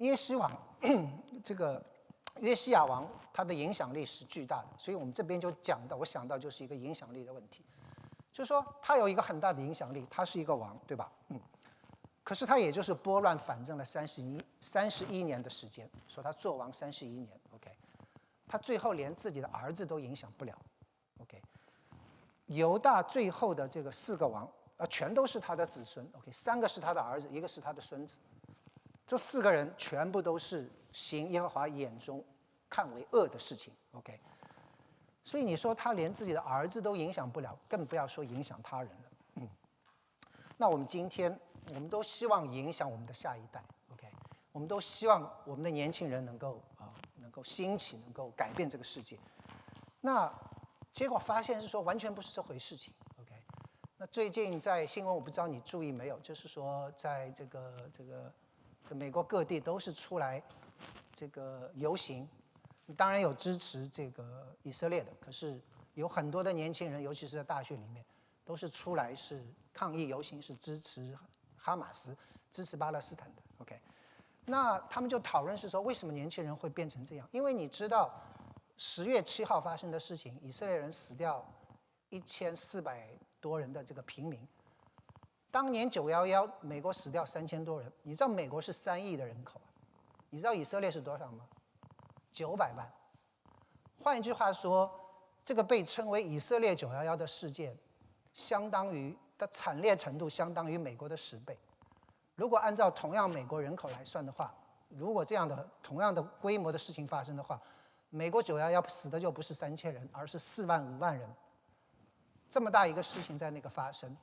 耶西王，[clears throat] 这个约西亚王，他的影响力是巨大的，所以我们这边就讲到，我想到就是一个影响力的问题，就是说他有一个很大的影响力，他是一个王，对吧？嗯，可是他也就是拨乱反正了三十一三十一年的时间，说他做王三十一年，OK，他最后连自己的儿子都影响不了，OK，犹大最后的这个四个王，呃，全都是他的子孙，OK，三个是他的儿子，一个是他的孙子。这四个人全部都是行耶和华眼中看为恶的事情，OK。所以你说他连自己的儿子都影响不了，更不要说影响他人了。嗯。那我们今天，我们都希望影响我们的下一代，OK。我们都希望我们的年轻人能够啊，能够兴起，能够改变这个世界。那结果发现是说完全不是这回事情，OK。那最近在新闻，我不知道你注意没有，就是说在这个这个。这美国各地都是出来这个游行，当然有支持这个以色列的，可是有很多的年轻人，尤其是在大学里面，都是出来是抗议游行，是支持哈马斯、支持巴勒斯坦的。OK，那他们就讨论是说，为什么年轻人会变成这样？因为你知道十月七号发生的事情，以色列人死掉一千四百多人的这个平民。当年九幺幺，美国死掉三千多人。你知道美国是三亿的人口，你知道以色列是多少吗？九百万。换一句话说，这个被称为以色列九幺幺的事件，相当于的惨烈程度相当于美国的十倍。如果按照同样美国人口来算的话，如果这样的同样的规模的事情发生的话，美国九幺幺死的就不是三千人，而是四万五万人。这么大一个事情在那个发生，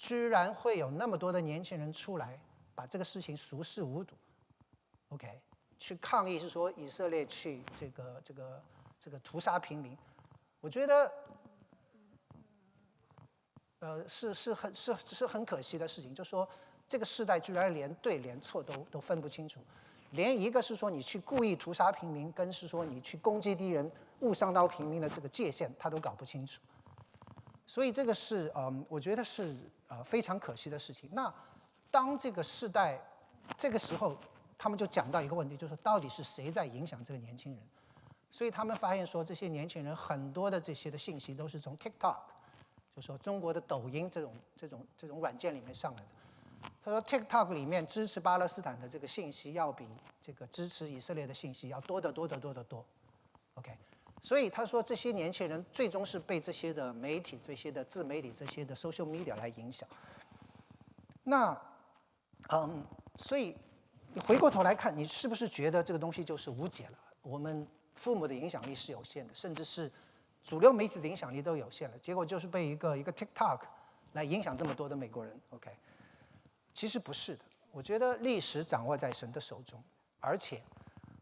居然会有那么多的年轻人出来把这个事情熟视无睹，OK，去抗议是说以色列去这个这个这个屠杀平民，我觉得，呃，是是很是是很可惜的事情，就说这个时代居然连对连错都都分不清楚，连一个是说你去故意屠杀平民，跟是说你去攻击敌人误伤到平民的这个界限，他都搞不清楚。所以这个是嗯，我觉得是呃非常可惜的事情。那当这个世代这个时候，他们就讲到一个问题，就是到底是谁在影响这个年轻人？所以他们发现说，这些年轻人很多的这些的信息都是从 TikTok，就说中国的抖音这种这种这种软件里面上来的。他说 TikTok 里面支持巴勒斯坦的这个信息要比这个支持以色列的信息要多得多得多得多。OK。所以他说，这些年轻人最终是被这些的媒体、这些的自媒体、这些的 social media 来影响。那，嗯，所以你回过头来看，你是不是觉得这个东西就是无解了？我们父母的影响力是有限的，甚至是主流媒体的影响力都有限了。结果就是被一个一个 TikTok 来影响这么多的美国人。OK，其实不是的。我觉得历史掌握在神的手中，而且。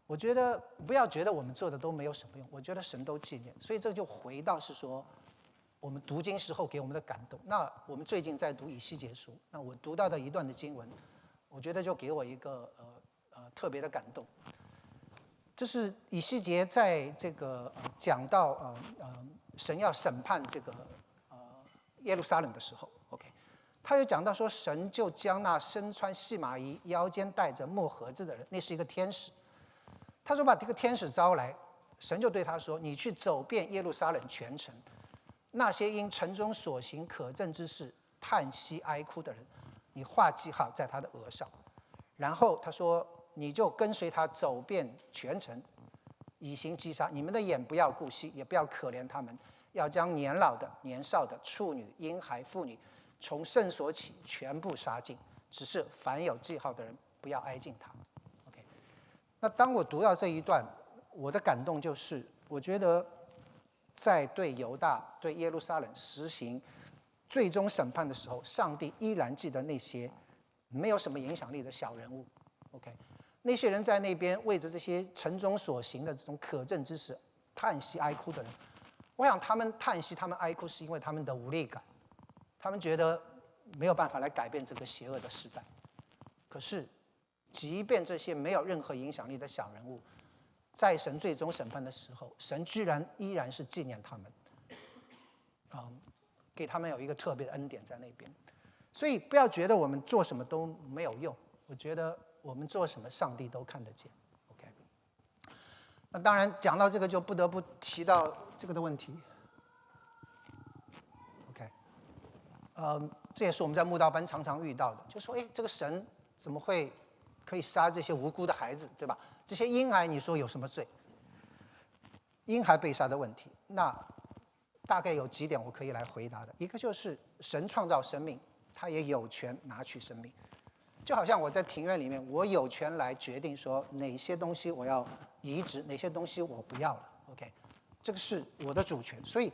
我觉得不要觉得我们做的都没有什么用，我觉得神都纪念，所以这就回到是说，我们读经时候给我们的感动。那我们最近在读以西结书，那我读到的一段的经文，我觉得就给我一个呃呃特别的感动。这是以西结在这个讲到呃呃神要审判这个呃耶路撒冷的时候，OK，他又讲到说神就将那身穿细麻衣、腰间带着墨盒子的人，那是一个天使。他说：“把这个天使招来，神就对他说：‘你去走遍耶路撒冷全城，那些因城中所行可憎之事叹息哀哭的人，你画记号在他的额上。’然后他说：‘你就跟随他走遍全城，以行击杀。你们的眼不要顾惜，也不要可怜他们，要将年老的、年少的、处女、婴孩、妇女，从圣所起全部杀尽。只是凡有记号的人，不要挨近他。’”那当我读到这一段，我的感动就是，我觉得在对犹大、对耶路撒冷实行最终审判的时候，上帝依然记得那些没有什么影响力的小人物。OK，那些人在那边为着这些城中所行的这种可憎之事叹息哀哭的人，我想他们叹息、他们哀哭，是因为他们的无力感，他们觉得没有办法来改变这个邪恶的时代。可是。即便这些没有任何影响力的小人物，在神最终审判的时候，神居然依然是纪念他们，啊，给他们有一个特别的恩典在那边。所以不要觉得我们做什么都没有用，我觉得我们做什么，上帝都看得见。OK。那当然讲到这个，就不得不提到这个的问题。OK。呃，这也是我们在慕道班常常遇到的，就说：哎，这个神怎么会？可以杀这些无辜的孩子，对吧？这些婴孩，你说有什么罪？婴孩被杀的问题，那大概有几点我可以来回答的。一个就是神创造生命，他也有权拿取生命，就好像我在庭院里面，我有权来决定说哪些东西我要移植，哪些东西我不要了。OK，这个是我的主权。所以，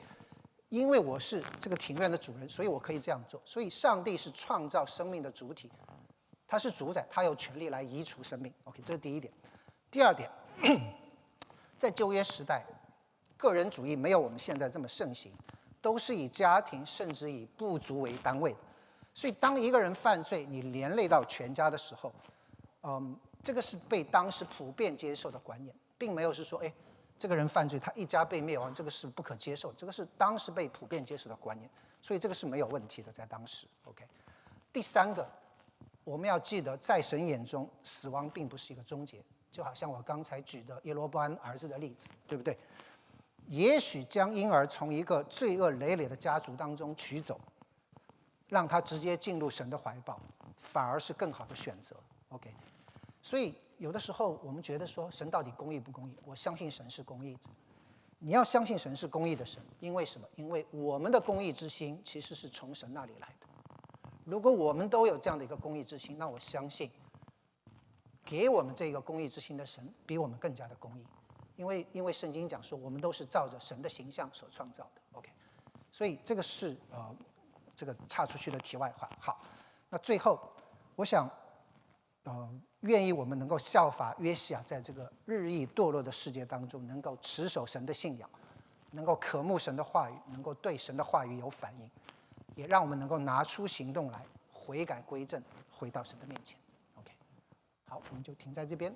因为我是这个庭院的主人，所以我可以这样做。所以，上帝是创造生命的主体。他是主宰，他有权利来移除生命。OK，这是第一点。第二点，[coughs] 在旧约时代，个人主义没有我们现在这么盛行，都是以家庭甚至以部族为单位的。所以，当一个人犯罪，你连累到全家的时候，嗯，这个是被当时普遍接受的观念，并没有是说，哎，这个人犯罪，他一家被灭亡，这个是不可接受。这个是当时被普遍接受的观念，所以这个是没有问题的，在当时。OK，第三个。我们要记得，在神眼中，死亡并不是一个终结。就好像我刚才举的耶罗波安儿子的例子，对不对？也许将婴儿从一个罪恶累累的家族当中取走，让他直接进入神的怀抱，反而是更好的选择。OK，所以有的时候我们觉得说，神到底公义不公义？我相信神是公义的，你要相信神是公义的神，因为什么？因为我们的公义之心其实是从神那里来的。如果我们都有这样的一个公益之心，那我相信，给我们这个公益之心的神比我们更加的公益，因为因为圣经讲说我们都是照着神的形象所创造的。OK，所以这个是呃这个岔出去的题外话。好，那最后我想，呃，愿意我们能够效法约西亚，在这个日益堕落的世界当中，能够持守神的信仰，能够渴慕神的话语，能够对神的话语有反应。也让我们能够拿出行动来，悔改归正，回到神的面前。OK，好，我们就停在这边。